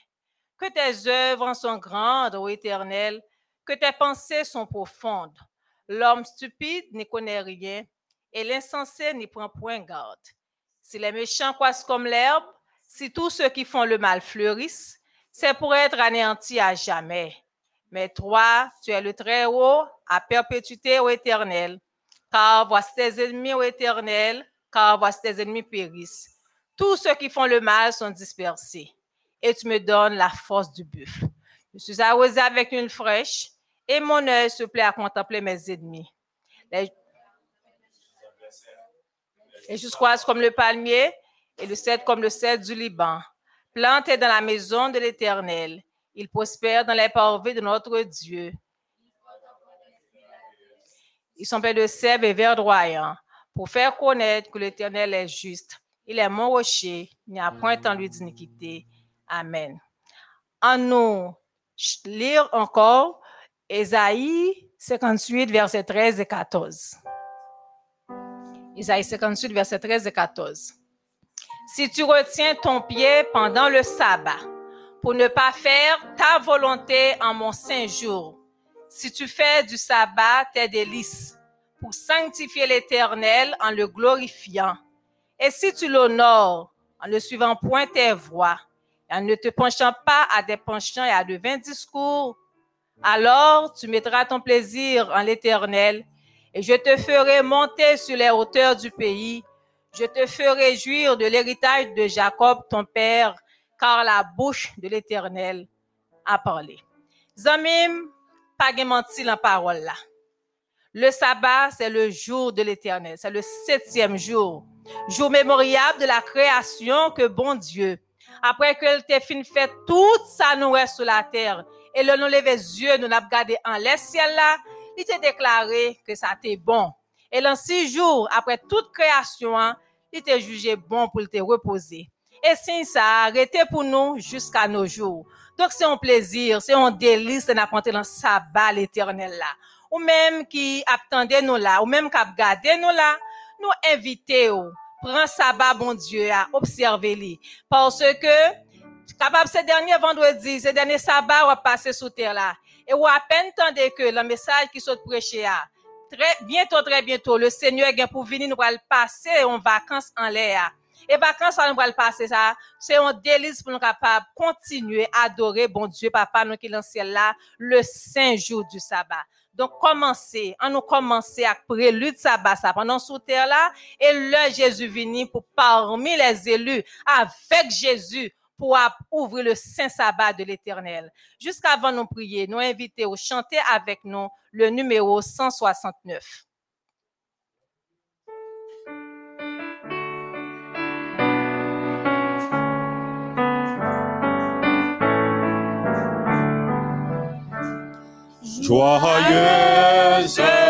Que tes œuvres sont grandes, ô Éternel, que tes pensées sont profondes. L'homme stupide n'y connaît rien, et l'insensé n'y prend point garde. Si les méchants croissent comme l'herbe, si tous ceux qui font le mal fleurissent, c'est pour être anéantis à jamais. Mais toi, tu es le Très-Haut à perpétuité au éternel. Car voici tes ennemis au éternel, car voici tes ennemis périssent. Tous ceux qui font le mal sont dispersés. Et tu me donnes la force du buffle. Je suis arrosé avec une fraîche, et mon œil se plaît à contempler mes ennemis. Et je croise comme le palmier, et le cèdre comme le cèdre du Liban. Planté dans la maison de l'Éternel, il prospère dans les parvis de notre Dieu. Ils sont pleins de sève et verdoyants pour faire connaître que l'Éternel est juste. Il est mon rocher, il n'y a point en lui d'iniquité. Amen. En nous lire encore Ésaïe 58, versets 13 et 14. Ésaïe 58, versets 13 et 14. Si tu retiens ton pied pendant le sabbat pour ne pas faire ta volonté en mon saint jour, si tu fais du sabbat tes délices pour sanctifier l'Éternel en le glorifiant, et si tu l'honores en ne suivant point tes voies, et en ne te penchant pas à des penchants et à de vains discours, alors tu mettras ton plaisir en l'Éternel, et je te ferai monter sur les hauteurs du pays. Je te ferai jouir de l'héritage de Jacob, ton père, car la bouche de l'Éternel a parlé. Zamim, pas menti la parole là. Le sabbat, c'est le jour de l'Éternel. C'est le septième jour. Jour mémoriable de la création que bon Dieu, après que t'ait fini fait tout ça nous reste sur la terre, et le nous les yeux, nous n'a regardé en les ciel là, il t'a déclaré que ça était bon. Et dans six jours, après toute création, il t'a jugé bon pour te reposer. Et si ça a arrêté pour nous jusqu'à nos jours. Donc c'est un plaisir, c'est un délice de n'apprendre dans là. Ou même qui attendait nous là, ou même qui gardé nous là, nous invitons, prends sabbat bon Dieu à observer. Parce que, ce dernier vendredi, ce dernier sabbat, on va passer sous terre là. Et ou à peine tendez que le message qui sont prêché très, bientôt, très bientôt, le Seigneur vient pour venir nous passer en vacances en l'air. Et vacances, on va le passer ça. C'est un délice pour nous capables continuer à adorer bon Dieu, Papa, nous qui là, le saint jour du sabbat. Donc, commencez, on nous commencer à prélude sabbat ça pendant sous terre là, et le Jésus venu pour parmi les élus, avec Jésus, pour ouvrir le saint sabbat de l'éternel. Jusqu'avant nous prier, nous inviter à chanter avec nous le numéro 169. 说越云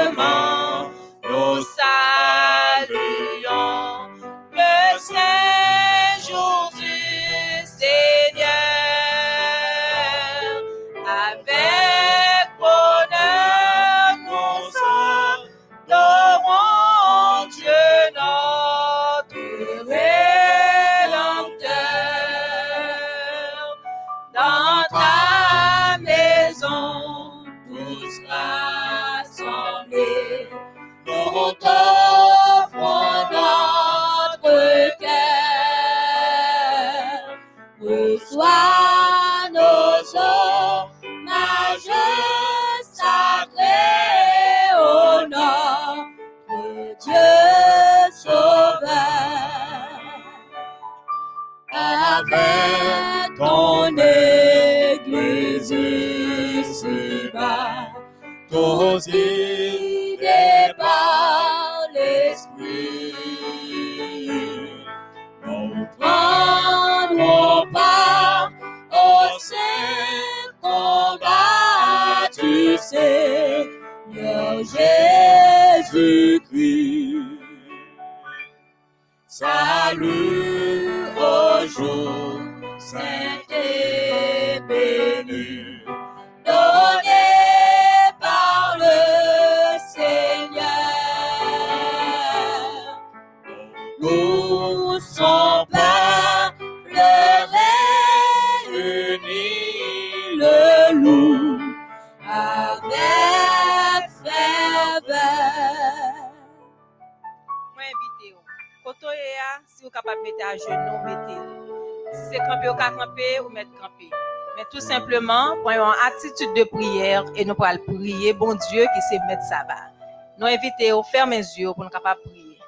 attitude de prière et nous pourrons prier, bon Dieu, qui sait mettre ça bas. Nous invitons, ferme les yeux pour nous capables prier.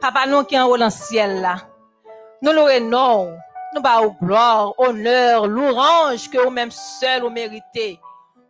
Papa, nous qui en haut dans le ciel là, nous le non, nous bas gloire, honneur, louange que vous-même seul vous méritez.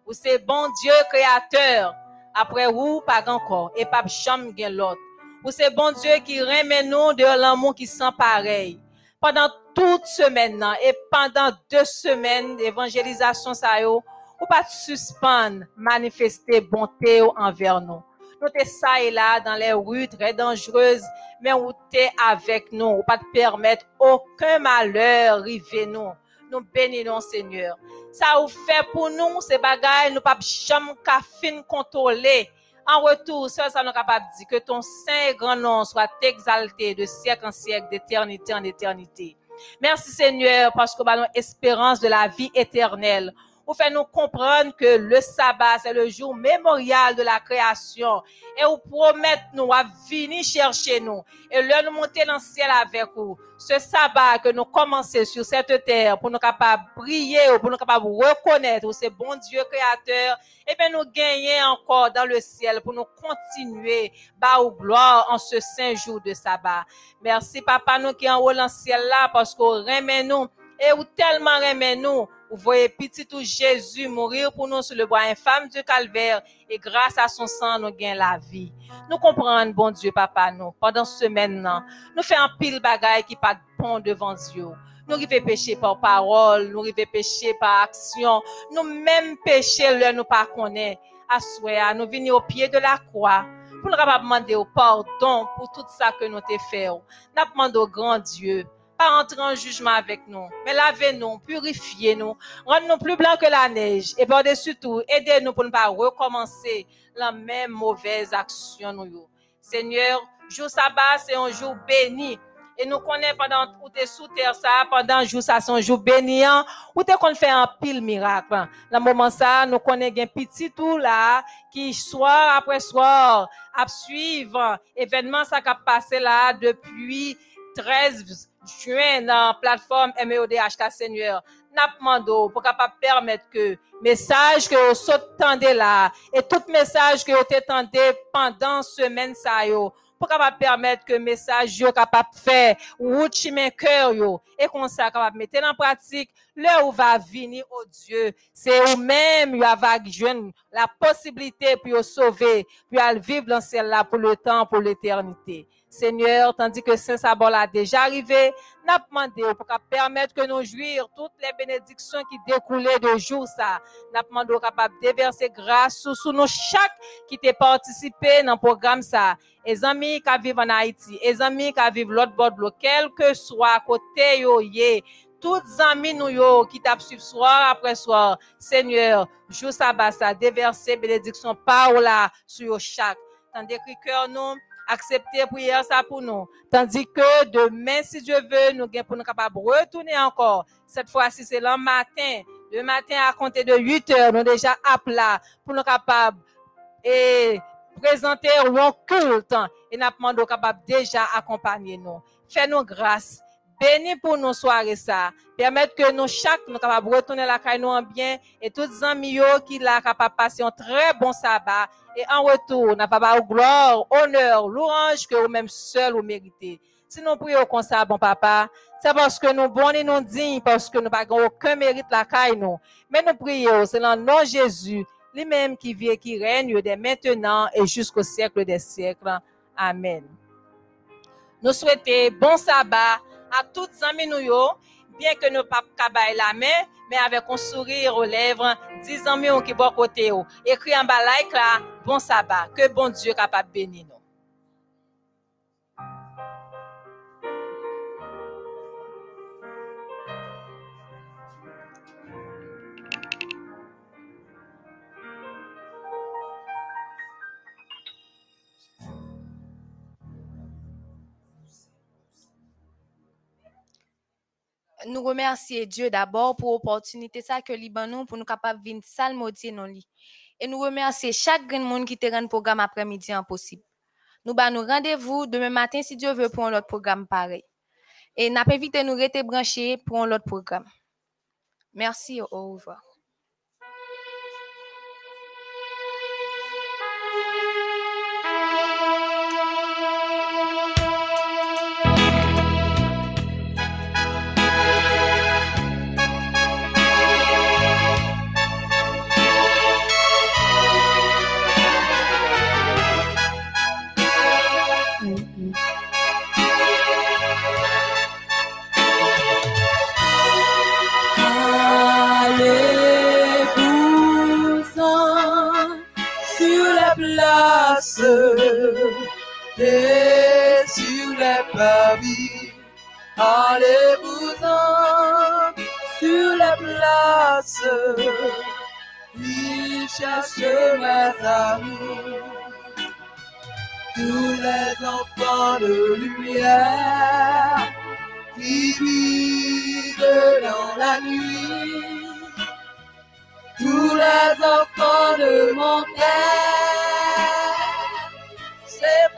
Vous c'est bon Dieu créateur. Après vous, pas encore, et pas chambre l'autre. Vous c'est bon Dieu qui remet nous de l'amour qui sent pareil. Pendant toute semaine et pendant deux semaines d'évangélisation, ça yo, ou pas suspendre, manifester bonté envers nous. Nous sommes ça et là dans les rues très dangereuses, mais où es avec nous, ou pas te permettre aucun malheur arriver nous. Nous bénissons Seigneur. Ça vous fait pour nous, ces bagailles, nous pas jamais fin contrôler. En retour, ça, nous capable de dire que ton saint grand nom soit exalté de siècle en siècle, d'éternité en éternité. Merci Seigneur parce que nous avons espérance de la vie éternelle vous faites nous comprendre que le sabbat, c'est le jour mémorial de la création. Et vous promettez nous à venir chercher nous. Et là, nous monter dans le ciel avec vous. Ce sabbat que nous commençons sur cette terre pour nous capables de prier, pour nous capables de reconnaître ce bon Dieu créateur, et bien nous gagner encore dans le ciel pour nous continuer, bas au gloire en ce saint jour de sabbat. Merci, papa, nous qui en haut dans le ciel là, parce qu'on remet nous, et vous tellement remet nous, vous voyez petit tout Jésus mourir pour nous sur le bois infâme du calvaire et grâce à son sang, nous gagnons la vie. Nous comprenons, bon Dieu, papa, nous, pendant ce semaine, nous faisons un pile bagaille qui pas bon devant Dieu. Nous rivons pécher par parole, nous rivons pécher par action, nous même pécher le nous pas connaître. À nous venons au pied de la croix pour nous demander au pardon pour tout ça que nous t'ai fait. Nous demandons au grand Dieu pas entrer en jugement avec nous, mais lavez-nous, purifiez-nous, rendez-nous plus blancs que la neige. Et par-dessus tout, aidez-nous pour ne pas recommencer la même mauvaise action. Nous. Seigneur, jour sabbat, c'est un jour béni. Et nous connaissons pendant où tu es sous terre, ça, pendant jour ça, c'est un jour béni, où tu qu'on fait un pile miracle. Dans moment ça, nous connaissons un petit tout là, qui soir après soir, à suivre événement ça qui a passé là depuis 13 juin dans la plateforme MEODHK Seigneur, n'a demandé pour capable permettre que message que vous s'entendez là et tout message que vous attendez pendant semaine ça yo pour capable permettre que message yo capable faire ou chemin cœur yo et qu'on capable mettre en pratique là où va venir au Dieu c'est vous même vous avez la possibilité pour sauver pour vivre dans celle-là pour le temps pour l'éternité Seigneur, tandis que Saint-Sabol a déjà arrivé, n'a demandé pour permettre que nous jouir toutes les bénédictions qui découlaient de jour ça. N'a demandé capable déverser grâce sur nous chaque qui t'a participé dans le programme ça. Les amis qui vivent en Haïti, les amis qui vivent l'autre bord de l'eau, quel que soit côté yo yé, toutes amis nous yo qui t'a suivre soir après soir. Seigneur, jour ça, déverser bénédiction par là sur chaque. Tandis que cœur nous accepter prière ça pour nous. Tandis que demain, si Dieu veut, nous pour nous capables retourner encore. Cette fois-ci, c'est le matin. Le matin à compter de 8 heures, nous déjà à plat pour nous capables et présenter un culte et nous demandons capable déjà accompagner nous. Fais-nous grâce Béni pour nos soirées ça. Permettre que nous chaque nous capables retourner la caille nous en bien et tous les amis qui la capable passer un très bon sabbat et en retour n'a pas gloire, honneur, louange que vous-même seul vous méritez. Si nous prions comme ça, bon papa, c'est parce que nous bons et nous dignes, parce que nous n'avons aucun mérite la caille nous. Mais nous prions, c'est dans le nom de Jésus, lui-même qui vit et qui règne dès maintenant et jusqu'au siècle des siècles. Amen. Nous souhaitons bon sabbat à toutes amis nous bien que nous pas la main, mais avec un sourire aux lèvres, disons amis qui bon côté Écrit en bas like bon sabbat, que bon Dieu capable bénir nous. Nous remercier Dieu d'abord pour l'opportunité ça que Libanon pour nous capable venir salmodier nos lits. Et nous remercier chaque grand monde qui te rend programme après-midi impossible. Nous bah nous rendez-vous demain matin si Dieu veut pour un autre programme pareil. Et n'a pas évité nous rester pour un autre programme. Merci, au revoir. Et sur les parvis. Allez-vous-en sur la place. Il cherche mes amis. Tous les enfants de lumière qui vivent dans la nuit. Tous les enfants de mon père,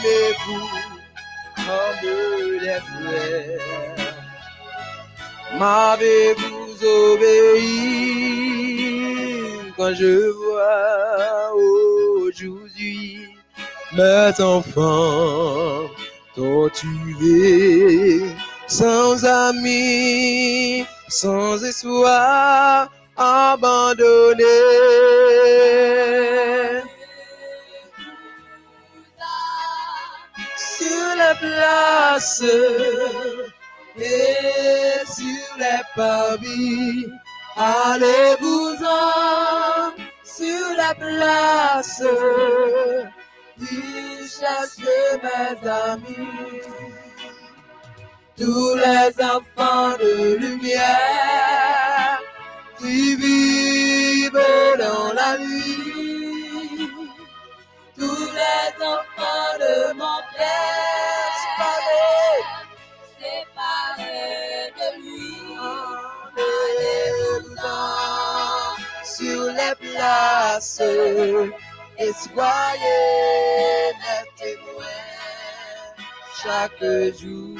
aimez-vous les frères. M'avez-vous obéi quand je vois aujourd'hui mes enfants torturés, sans amis, sans espoir, abandonnés? Place et sur les parvis, allez-vous-en sur la place. Il cherche mes amis, tous les enfants de lumière qui vivent dans la nuit, tous les enfants de mon père places et soyez mes témoins chaque jour.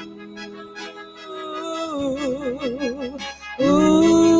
Merci